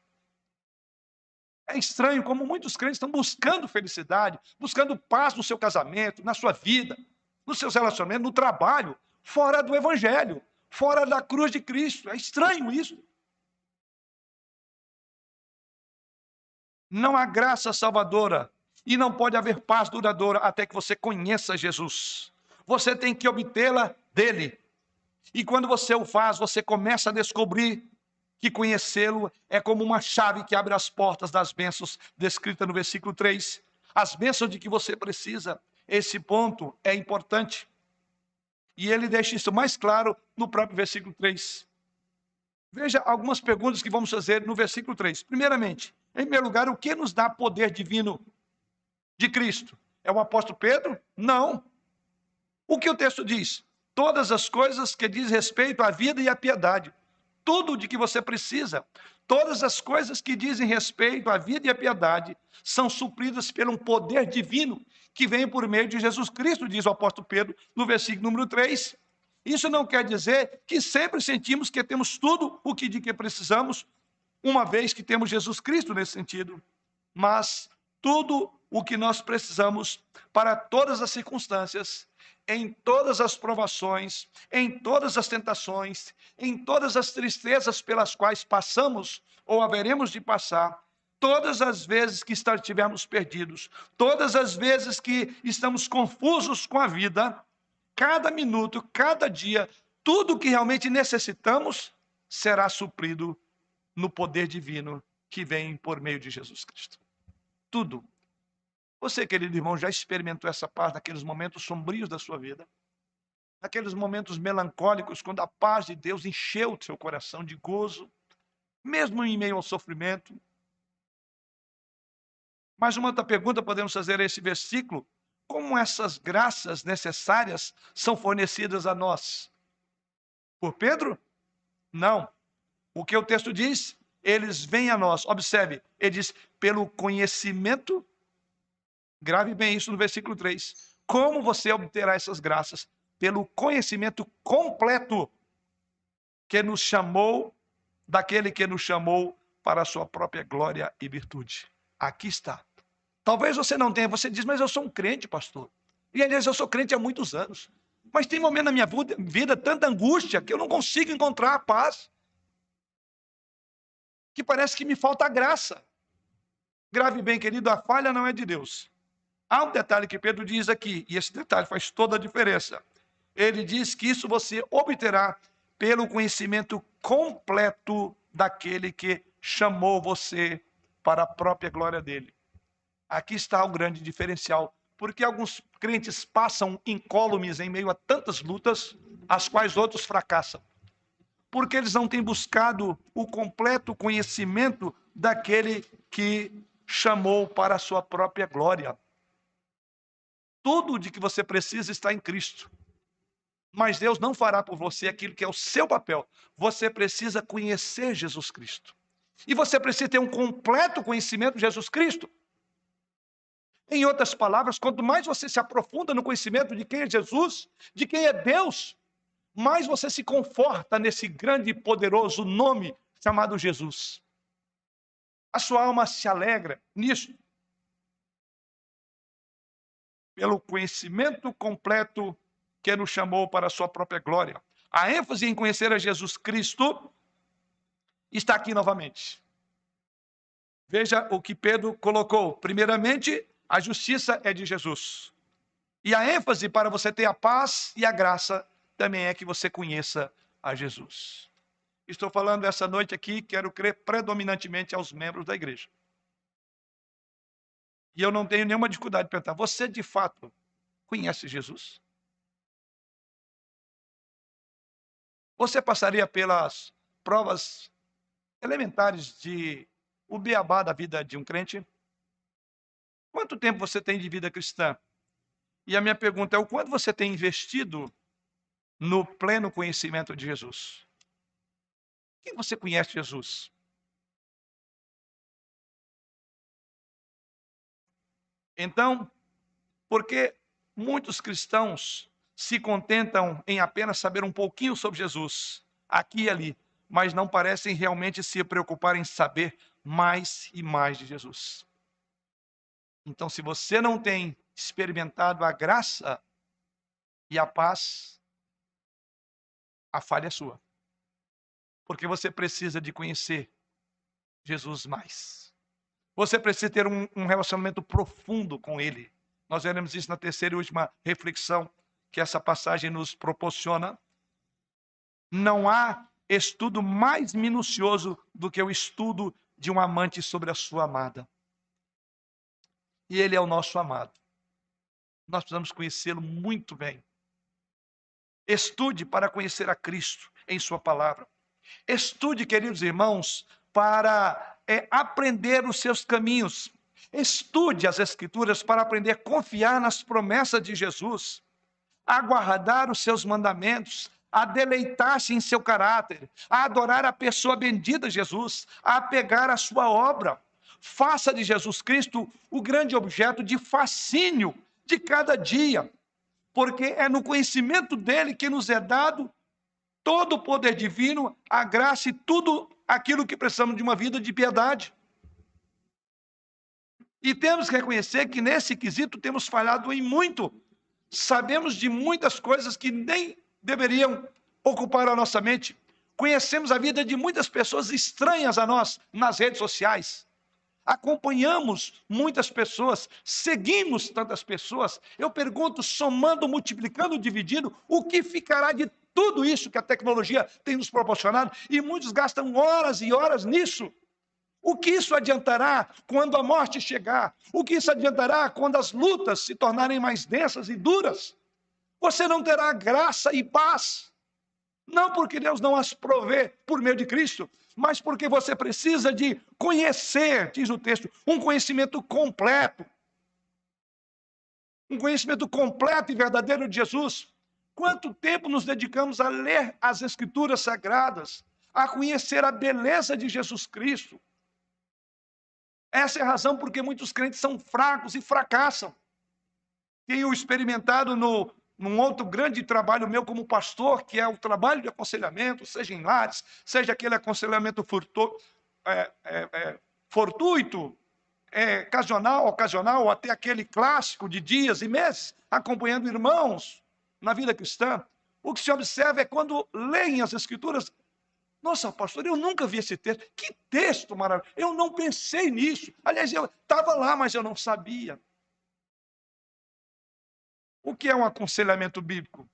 É estranho como muitos crentes estão buscando felicidade, buscando paz no seu casamento, na sua vida, nos seus relacionamentos, no trabalho, fora do evangelho, fora da cruz de Cristo. É estranho isso. Não há graça salvadora e não pode haver paz duradoura até que você conheça Jesus. Você tem que obtê-la dele. E quando você o faz, você começa a descobrir que conhecê-lo é como uma chave que abre as portas das bênçãos descrita no versículo 3. As bênçãos de que você precisa. Esse ponto é importante. E ele deixa isso mais claro no próprio versículo 3. Veja algumas perguntas que vamos fazer no versículo 3. Primeiramente, em primeiro lugar, o que nos dá poder divino de Cristo? É o apóstolo Pedro? Não. O que o texto diz? Todas as coisas que diz respeito à vida e à piedade. Tudo de que você precisa, todas as coisas que dizem respeito à vida e à piedade, são supridas pelo poder divino que vem por meio de Jesus Cristo, diz o apóstolo Pedro no versículo número 3. Isso não quer dizer que sempre sentimos que temos tudo o que de que precisamos, uma vez que temos Jesus Cristo nesse sentido, mas tudo o que nós precisamos para todas as circunstâncias, em todas as provações, em todas as tentações, em todas as tristezas pelas quais passamos ou haveremos de passar, todas as vezes que estivermos perdidos, todas as vezes que estamos confusos com a vida, cada minuto, cada dia, tudo o que realmente necessitamos será suprido no poder divino que vem por meio de Jesus Cristo. Tudo. Você, querido irmão, já experimentou essa paz naqueles momentos sombrios da sua vida? Naqueles momentos melancólicos, quando a paz de Deus encheu o seu coração de gozo, mesmo em meio ao sofrimento? Mas uma outra pergunta podemos fazer a esse versículo: como essas graças necessárias são fornecidas a nós? Por Pedro? Não. O que o texto diz? Eles vêm a nós. Observe, ele diz, pelo conhecimento. Grave bem isso no versículo 3. Como você obterá essas graças? Pelo conhecimento completo que nos chamou, daquele que nos chamou para a sua própria glória e virtude. Aqui está. Talvez você não tenha, você diz, mas eu sou um crente, pastor. E aliás, eu sou crente há muitos anos. Mas tem momento na minha vida tanta angústia que eu não consigo encontrar a paz que parece que me falta graça. Grave bem, querido, a falha não é de Deus. Há um detalhe que Pedro diz aqui, e esse detalhe faz toda a diferença. Ele diz que isso você obterá pelo conhecimento completo daquele que chamou você para a própria glória dele. Aqui está o grande diferencial, porque alguns crentes passam incólumes em meio a tantas lutas, as quais outros fracassam porque eles não têm buscado o completo conhecimento daquele que chamou para a sua própria glória. Tudo de que você precisa está em Cristo. Mas Deus não fará por você aquilo que é o seu papel. Você precisa conhecer Jesus Cristo. E você precisa ter um completo conhecimento de Jesus Cristo. Em outras palavras, quanto mais você se aprofunda no conhecimento de quem é Jesus, de quem é Deus, mais você se conforta nesse grande e poderoso nome chamado Jesus. A sua alma se alegra nisso. Pelo conhecimento completo que nos chamou para a sua própria glória. A ênfase em conhecer a Jesus Cristo está aqui novamente. Veja o que Pedro colocou. Primeiramente, a justiça é de Jesus. E a ênfase para você ter a paz e a graça também é que você conheça a Jesus. Estou falando essa noite aqui, quero crer predominantemente aos membros da igreja. E eu não tenho nenhuma dificuldade de perguntar: você de fato conhece Jesus? Você passaria pelas provas elementares de o beabá da vida de um crente? Quanto tempo você tem de vida cristã? E a minha pergunta é: o quanto você tem investido no pleno conhecimento de Jesus? Quem você conhece Jesus? Então, porque muitos cristãos se contentam em apenas saber um pouquinho sobre Jesus, aqui e ali, mas não parecem realmente se preocupar em saber mais e mais de Jesus. Então, se você não tem experimentado a graça e a paz, a falha é sua. Porque você precisa de conhecer Jesus mais. Você precisa ter um, um relacionamento profundo com Ele. Nós veremos isso na terceira e última reflexão que essa passagem nos proporciona. Não há estudo mais minucioso do que o estudo de um amante sobre a sua amada e ele é o nosso amado. Nós precisamos conhecê-lo muito bem. Estude para conhecer a Cristo em Sua palavra. Estude, queridos irmãos, para é, aprender os seus caminhos. Estude as Escrituras para aprender a confiar nas promessas de Jesus, a guardar os seus mandamentos, a deleitar-se em seu caráter, a adorar a pessoa bendita Jesus, a pegar a sua obra faça de Jesus Cristo o grande objeto de fascínio de cada dia, porque é no conhecimento dele que nos é dado todo o poder divino, a graça e tudo aquilo que precisamos de uma vida de piedade. E temos que reconhecer que nesse quesito temos falhado em muito. Sabemos de muitas coisas que nem deveriam ocupar a nossa mente. Conhecemos a vida de muitas pessoas estranhas a nós nas redes sociais acompanhamos muitas pessoas, seguimos tantas pessoas. Eu pergunto, somando, multiplicando, dividindo, o que ficará de tudo isso que a tecnologia tem nos proporcionado? E muitos gastam horas e horas nisso. O que isso adiantará quando a morte chegar? O que isso adiantará quando as lutas se tornarem mais densas e duras? Você não terá graça e paz. Não porque Deus não as provê por meio de Cristo, mas porque você precisa de conhecer, diz o texto, um conhecimento completo. Um conhecimento completo e verdadeiro de Jesus. Quanto tempo nos dedicamos a ler as Escrituras Sagradas, a conhecer a beleza de Jesus Cristo? Essa é a razão porque muitos crentes são fracos e fracassam. Tenho experimentado no, num outro grande trabalho meu como pastor, que é o trabalho de aconselhamento, seja em lares, seja aquele aconselhamento furto, é, é, é, fortuito, é, ocasional, ocasional, ou até aquele clássico de dias e meses, acompanhando irmãos na vida cristã. O que se observa é quando leem as Escrituras. Nossa, pastor, eu nunca vi esse texto. Que texto maravilhoso. Eu não pensei nisso. Aliás, eu estava lá, mas eu não sabia. O que é um aconselhamento bíblico?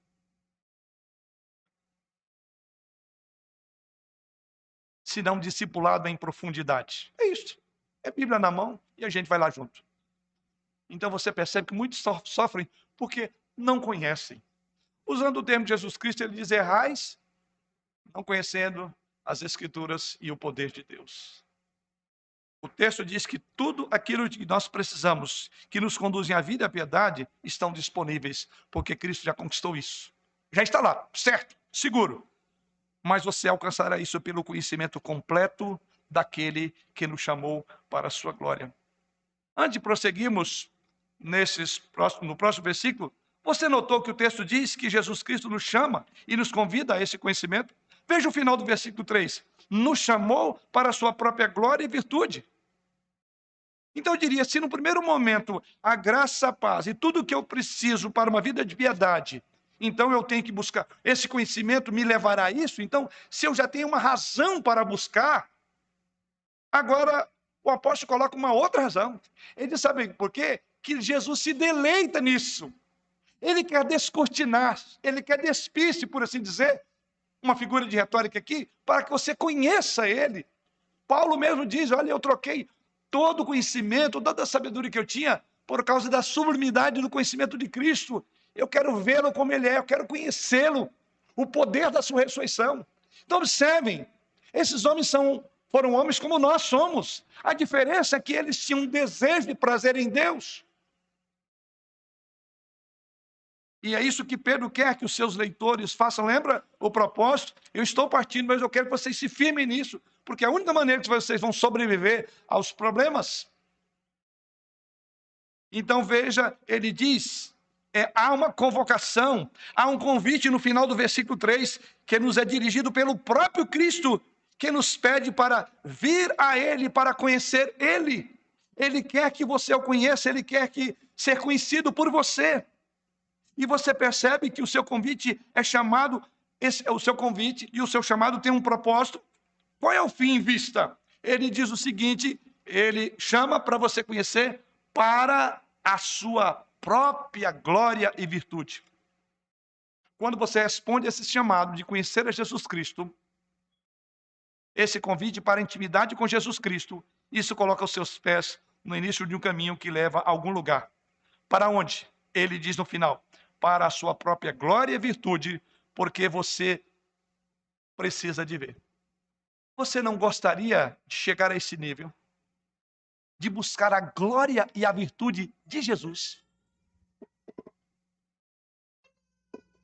Se não discipulado em profundidade. É isso. É Bíblia na mão e a gente vai lá junto. Então você percebe que muitos sofrem porque não conhecem. Usando o termo de Jesus Cristo, ele diz: errais, não conhecendo as Escrituras e o poder de Deus. O texto diz que tudo aquilo que nós precisamos, que nos conduzem à vida e à piedade, estão disponíveis, porque Cristo já conquistou isso. Já está lá, certo, seguro. Mas você alcançará isso pelo conhecimento completo daquele que nos chamou para a sua glória. Antes de prosseguirmos, nesses no próximo versículo, você notou que o texto diz que Jesus Cristo nos chama e nos convida a esse conhecimento? Veja o final do versículo 3. Nos chamou para a sua própria glória e virtude. Então eu diria, se no primeiro momento a graça, a paz e tudo o que eu preciso para uma vida de piedade, então eu tenho que buscar. Esse conhecimento me levará a isso. Então, se eu já tenho uma razão para buscar, agora o apóstolo coloca uma outra razão. Ele diz, sabe por quê? Que Jesus se deleita nisso. Ele quer descortinar, ele quer despir por assim dizer, uma figura de retórica aqui, para que você conheça ele. Paulo mesmo diz: Olha, eu troquei todo o conhecimento, toda a sabedoria que eu tinha, por causa da sublimidade do conhecimento de Cristo. Eu quero vê-lo como ele é, eu quero conhecê-lo, o poder da sua ressurreição. Então, observem: esses homens são, foram homens como nós somos. A diferença é que eles tinham um desejo de prazer em Deus. E é isso que Pedro quer que os seus leitores façam. Lembra o propósito? Eu estou partindo, mas eu quero que vocês se firmem nisso, porque é a única maneira que vocês vão sobreviver aos problemas. Então veja, ele diz: é, há uma convocação, há um convite no final do versículo 3 que nos é dirigido pelo próprio Cristo, que nos pede para vir a Ele, para conhecer Ele. Ele quer que você o conheça, ele quer que ser conhecido por você. E você percebe que o seu convite é chamado, esse o seu convite e o seu chamado tem um propósito. Qual é o fim em vista? Ele diz o seguinte: ele chama para você conhecer para a sua própria glória e virtude. Quando você responde a esse chamado de conhecer a Jesus Cristo, esse convite para a intimidade com Jesus Cristo, isso coloca os seus pés no início de um caminho que leva a algum lugar. Para onde? Ele diz no final: para a sua própria glória e virtude, porque você precisa de ver. Você não gostaria de chegar a esse nível? De buscar a glória e a virtude de Jesus?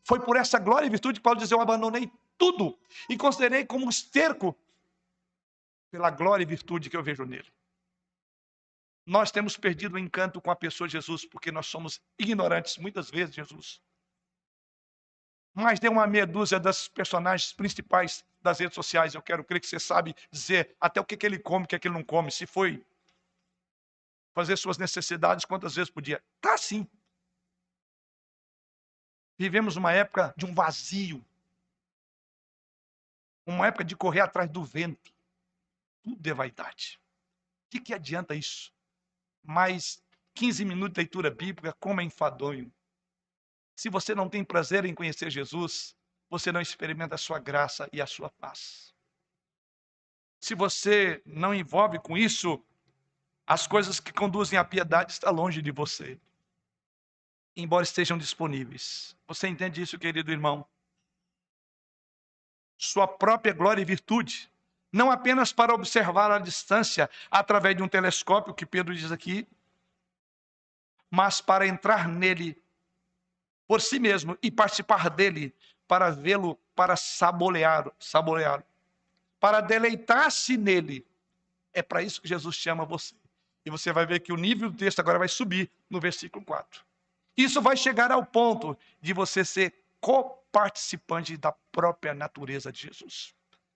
Foi por essa glória e virtude que Paulo diz: Eu abandonei tudo e considerei como um esterco pela glória e virtude que eu vejo nele. Nós temos perdido o encanto com a pessoa de Jesus porque nós somos ignorantes muitas vezes, Jesus. Mas dê uma meia dúzia das personagens principais das redes sociais. Eu quero crer que você sabe dizer até o que, que ele come, o que, que ele não come. Se foi fazer suas necessidades, quantas vezes podia. Tá assim. Vivemos uma época de um vazio. Uma época de correr atrás do vento. Tudo é vaidade. O que, que adianta isso? Mais 15 minutos de leitura bíblica, como é enfadonho. Se você não tem prazer em conhecer Jesus, você não experimenta a sua graça e a sua paz. Se você não envolve com isso, as coisas que conduzem à piedade estão longe de você, embora estejam disponíveis. Você entende isso, querido irmão? Sua própria glória e virtude não apenas para observar a distância através de um telescópio, que Pedro diz aqui, mas para entrar nele por si mesmo e participar dele, para vê-lo, para saborear, para deleitar-se nele. É para isso que Jesus chama você. E você vai ver que o nível do texto agora vai subir no versículo 4. Isso vai chegar ao ponto de você ser coparticipante da própria natureza de Jesus.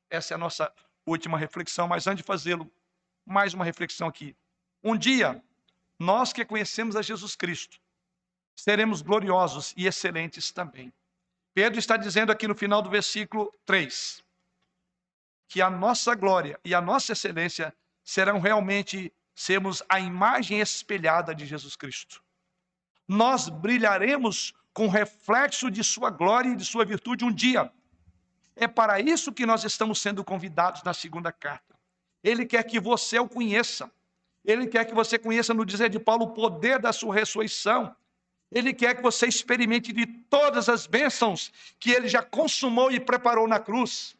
Essa é a nossa última reflexão, mas antes de fazê-lo, mais uma reflexão aqui. Um dia, nós que conhecemos a Jesus Cristo, seremos gloriosos e excelentes também. Pedro está dizendo aqui no final do versículo 3 que a nossa glória e a nossa excelência serão realmente sermos a imagem espelhada de Jesus Cristo. Nós brilharemos com reflexo de sua glória e de sua virtude um dia. É para isso que nós estamos sendo convidados na segunda carta. Ele quer que você o conheça. Ele quer que você conheça, no dizer de Paulo, o poder da sua ressurreição. Ele quer que você experimente de todas as bênçãos que ele já consumou e preparou na cruz.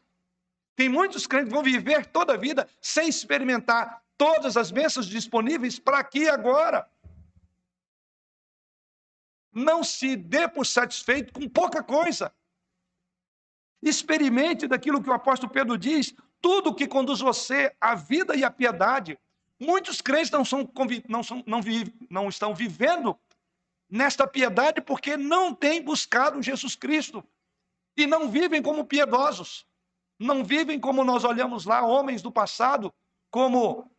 Tem muitos crentes que vão viver toda a vida sem experimentar todas as bênçãos disponíveis para aqui agora. Não se dê por satisfeito com pouca coisa. Experimente daquilo que o apóstolo Pedro diz, tudo que conduz você à vida e à piedade. Muitos crentes não, são, não, são, não, não estão vivendo nesta piedade porque não têm buscado Jesus Cristo e não vivem como piedosos. Não vivem como nós olhamos lá, homens do passado, como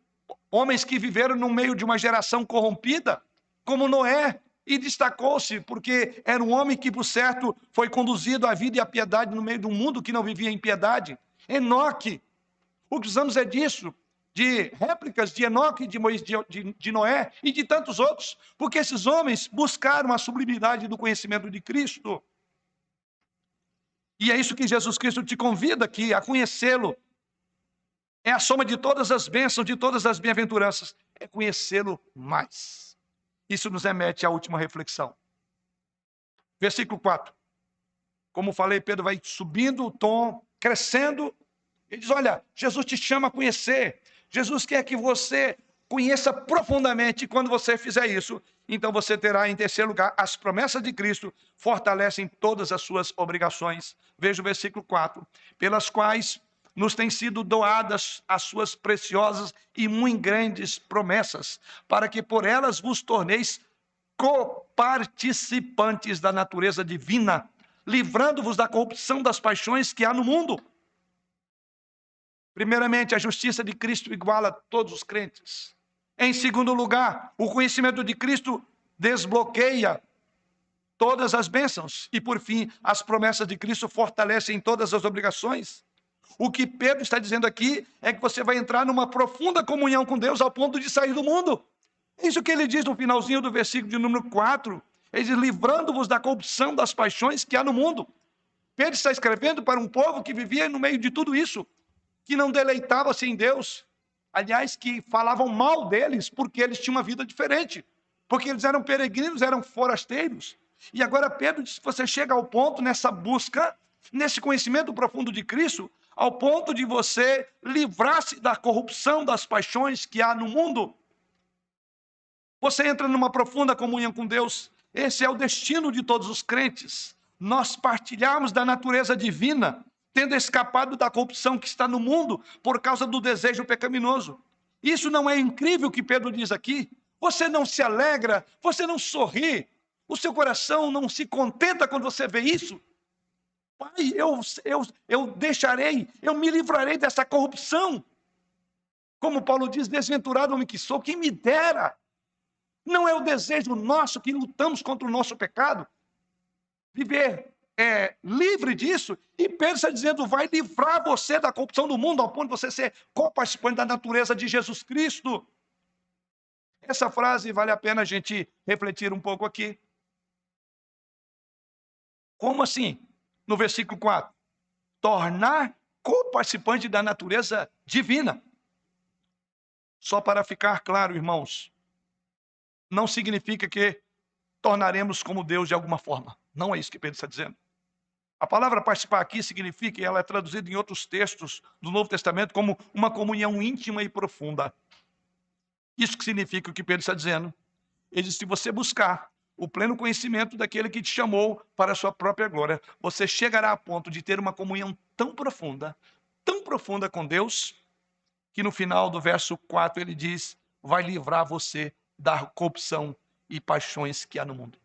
homens que viveram no meio de uma geração corrompida, como Noé, e destacou-se porque era um homem que, por certo, foi conduzido à vida e à piedade no meio de um mundo que não vivia em piedade. Enoque, o que usamos é disso, de réplicas de Enoque, de, de, de Noé e de tantos outros, porque esses homens buscaram a sublimidade do conhecimento de Cristo. E é isso que Jesus Cristo te convida aqui, a conhecê-lo. É a soma de todas as bênçãos, de todas as bem-aventuranças. É conhecê-lo mais. Isso nos remete à última reflexão. Versículo 4. Como falei, Pedro vai subindo o tom, crescendo. Ele diz: Olha, Jesus te chama a conhecer. Jesus quer que você conheça profundamente. E quando você fizer isso, então você terá, em terceiro lugar, as promessas de Cristo fortalecem todas as suas obrigações. Veja o versículo 4: pelas quais nos têm sido doadas as suas preciosas e muito grandes promessas, para que por elas vos torneis coparticipantes da natureza divina, livrando-vos da corrupção das paixões que há no mundo. Primeiramente, a justiça de Cristo iguala todos os crentes. Em segundo lugar, o conhecimento de Cristo desbloqueia todas as bênçãos. E por fim, as promessas de Cristo fortalecem todas as obrigações. O que Pedro está dizendo aqui é que você vai entrar numa profunda comunhão com Deus ao ponto de sair do mundo. Isso que ele diz no finalzinho do versículo de número 4. Ele diz: livrando-vos da corrupção das paixões que há no mundo. Pedro está escrevendo para um povo que vivia no meio de tudo isso, que não deleitava-se em Deus, aliás, que falavam mal deles porque eles tinham uma vida diferente, porque eles eram peregrinos, eram forasteiros. E agora Pedro diz: você chega ao ponto nessa busca, nesse conhecimento profundo de Cristo, ao ponto de você livrar-se da corrupção das paixões que há no mundo. Você entra numa profunda comunhão com Deus. Esse é o destino de todos os crentes. Nós partilhamos da natureza divina tendo escapado da corrupção que está no mundo por causa do desejo pecaminoso. Isso não é incrível que Pedro diz aqui? Você não se alegra, você não sorri, o seu coração não se contenta quando você vê isso? Pai, eu, eu, eu deixarei, eu me livrarei dessa corrupção. Como Paulo diz, desventurado homem que sou, quem me dera. Não é o desejo nosso que lutamos contra o nosso pecado. Viver é, livre disso, e Pedro está dizendo, vai livrar você da corrupção do mundo, ao ponto de você ser co-participante da natureza de Jesus Cristo. Essa frase vale a pena a gente refletir um pouco aqui. Como assim? No versículo 4. Tornar co-participante da natureza divina. Só para ficar claro, irmãos, não significa que tornaremos como Deus de alguma forma. Não é isso que Pedro está dizendo. A palavra participar aqui significa, e ela é traduzida em outros textos do Novo Testamento, como uma comunhão íntima e profunda. Isso que significa o que Pedro está dizendo. Ele diz: se você buscar o pleno conhecimento daquele que te chamou para a sua própria glória, você chegará a ponto de ter uma comunhão tão profunda, tão profunda com Deus, que no final do verso 4 ele diz: vai livrar você da corrupção e paixões que há no mundo.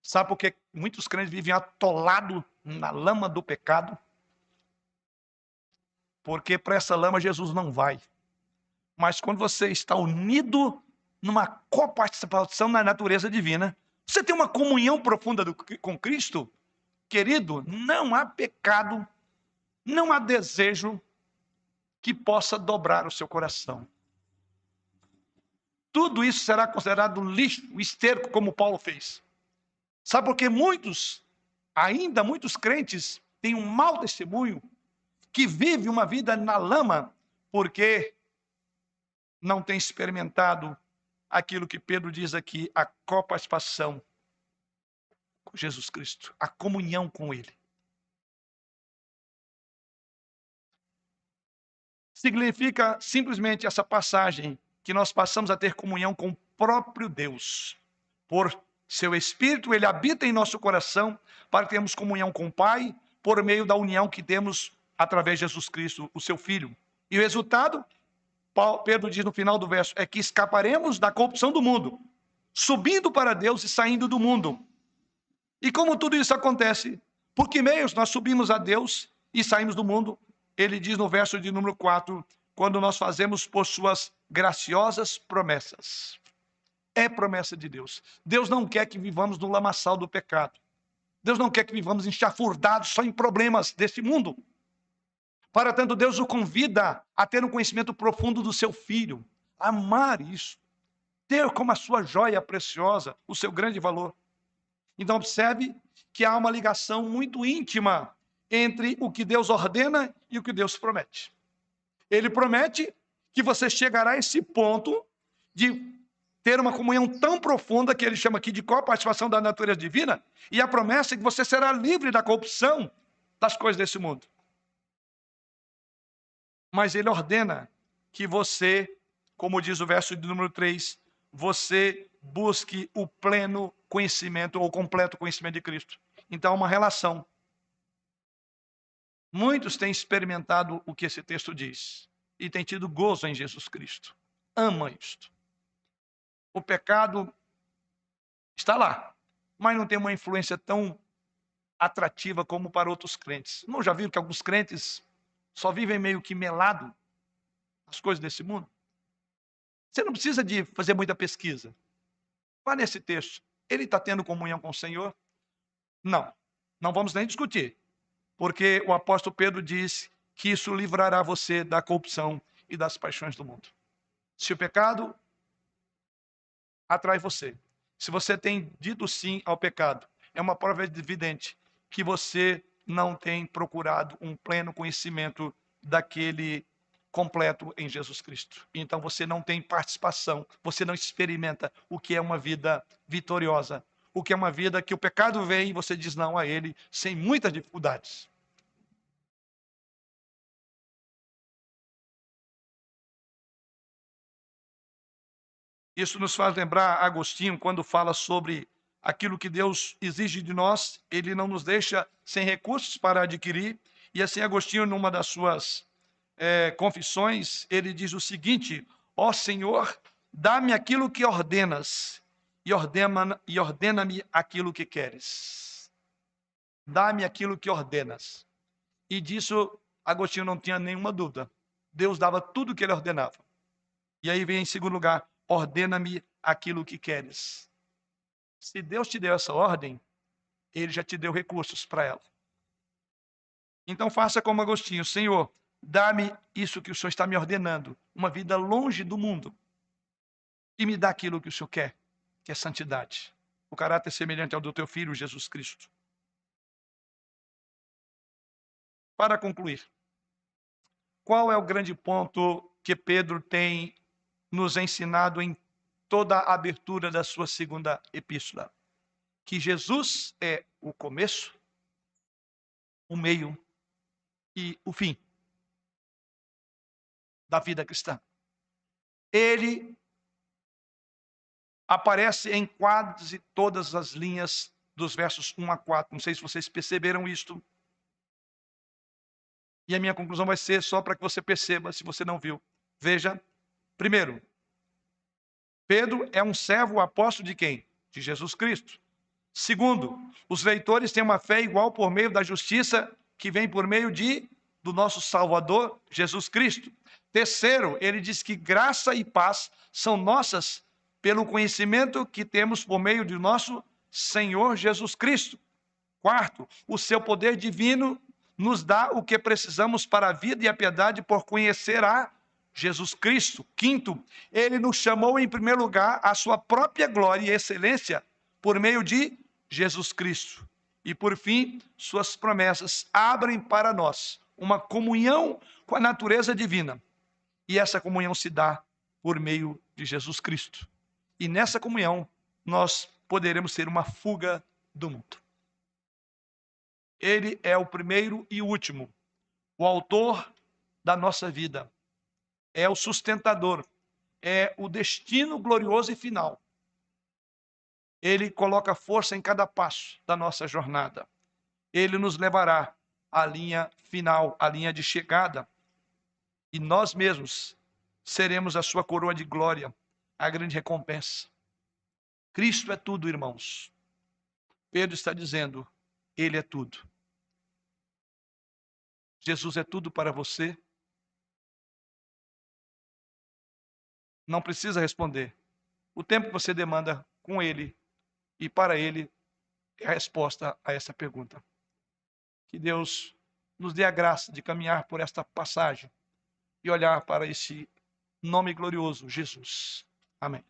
Sabe por que muitos crentes vivem atolados na lama do pecado? Porque para essa lama Jesus não vai. Mas quando você está unido numa coparticipação na natureza divina, você tem uma comunhão profunda do, com Cristo, querido, não há pecado, não há desejo que possa dobrar o seu coração. Tudo isso será considerado lixo, esterco, como Paulo fez. Sabe por que muitos, ainda muitos crentes, têm um mau testemunho, que vive uma vida na lama, porque não tem experimentado aquilo que Pedro diz aqui, a coparticipação com Jesus Cristo, a comunhão com Ele. Significa simplesmente essa passagem que nós passamos a ter comunhão com o próprio Deus, por seu Espírito, ele habita em nosso coração para tenhamos comunhão com o Pai por meio da união que temos através de Jesus Cristo, o seu Filho. E o resultado, Pedro diz no final do verso, é que escaparemos da corrupção do mundo subindo para Deus e saindo do mundo. E como tudo isso acontece? Por que meios nós subimos a Deus e saímos do mundo? Ele diz no verso de número 4, quando nós fazemos por suas graciosas promessas. É promessa de Deus. Deus não quer que vivamos no lamaçal do pecado. Deus não quer que vivamos enxafurdados só em problemas deste mundo. Para tanto, Deus o convida a ter um conhecimento profundo do seu filho, amar isso, ter como a sua joia preciosa o seu grande valor. Então, observe que há uma ligação muito íntima entre o que Deus ordena e o que Deus promete. Ele promete que você chegará a esse ponto de ter uma comunhão tão profunda que ele chama aqui de coparticipação da natureza divina, e a promessa é que você será livre da corrupção das coisas desse mundo. Mas ele ordena que você, como diz o verso de número 3, você busque o pleno conhecimento ou completo conhecimento de Cristo. Então, há uma relação. Muitos têm experimentado o que esse texto diz e têm tido gozo em Jesus Cristo. Ama isto. O pecado está lá, mas não tem uma influência tão atrativa como para outros crentes. Não já viram que alguns crentes só vivem meio que melado as coisas desse mundo? Você não precisa de fazer muita pesquisa. Vá nesse texto. Ele está tendo comunhão com o Senhor? Não. Não vamos nem discutir. Porque o apóstolo Pedro diz que isso livrará você da corrupção e das paixões do mundo. Se o pecado atrai você, se você tem dito sim ao pecado, é uma prova evidente que você não tem procurado um pleno conhecimento daquele completo em Jesus Cristo. Então você não tem participação, você não experimenta o que é uma vida vitoriosa, o que é uma vida que o pecado vem e você diz não a ele sem muitas dificuldades. Isso nos faz lembrar Agostinho quando fala sobre aquilo que Deus exige de nós, ele não nos deixa sem recursos para adquirir. E assim, Agostinho, numa das suas é, Confissões, ele diz o seguinte: Ó Senhor, dá-me aquilo que ordenas e ordena-me e ordena aquilo que queres. Dá-me aquilo que ordenas. E disso Agostinho não tinha nenhuma dúvida. Deus dava tudo o que ele ordenava. E aí vem em segundo lugar: ordena-me aquilo que queres. Se Deus te deu essa ordem, ele já te deu recursos para ela. Então faça como Agostinho, Senhor, Dá-me isso que o Senhor está me ordenando, uma vida longe do mundo. E me dá aquilo que o Senhor quer, que é santidade. O caráter semelhante ao do teu filho Jesus Cristo. Para concluir, qual é o grande ponto que Pedro tem nos ensinado em toda a abertura da sua segunda epístola? Que Jesus é o começo, o meio e o fim da vida cristã. Ele aparece em quase todas as linhas dos versos 1 a 4. Não sei se vocês perceberam isto. E a minha conclusão vai ser só para que você perceba, se você não viu. Veja, primeiro, Pedro é um servo apóstolo de quem? De Jesus Cristo. Segundo, os leitores têm uma fé igual por meio da justiça que vem por meio de do nosso Salvador Jesus Cristo. Terceiro, ele diz que graça e paz são nossas pelo conhecimento que temos por meio de nosso Senhor Jesus Cristo. Quarto, o seu poder divino nos dá o que precisamos para a vida e a piedade por conhecer a Jesus Cristo. Quinto, ele nos chamou em primeiro lugar à sua própria glória e excelência por meio de Jesus Cristo. E por fim, suas promessas abrem para nós uma comunhão com a natureza divina e essa comunhão se dá por meio de Jesus Cristo. E nessa comunhão nós poderemos ser uma fuga do mundo. Ele é o primeiro e último, o autor da nossa vida, é o sustentador, é o destino glorioso e final. Ele coloca força em cada passo da nossa jornada. Ele nos levará à linha final, à linha de chegada e nós mesmos seremos a sua coroa de glória, a grande recompensa. Cristo é tudo, irmãos. Pedro está dizendo: Ele é tudo. Jesus é tudo para você. Não precisa responder. O tempo que você demanda com Ele e para Ele é a resposta a essa pergunta. Que Deus nos dê a graça de caminhar por esta passagem e olhar para esse nome glorioso, Jesus. Amém.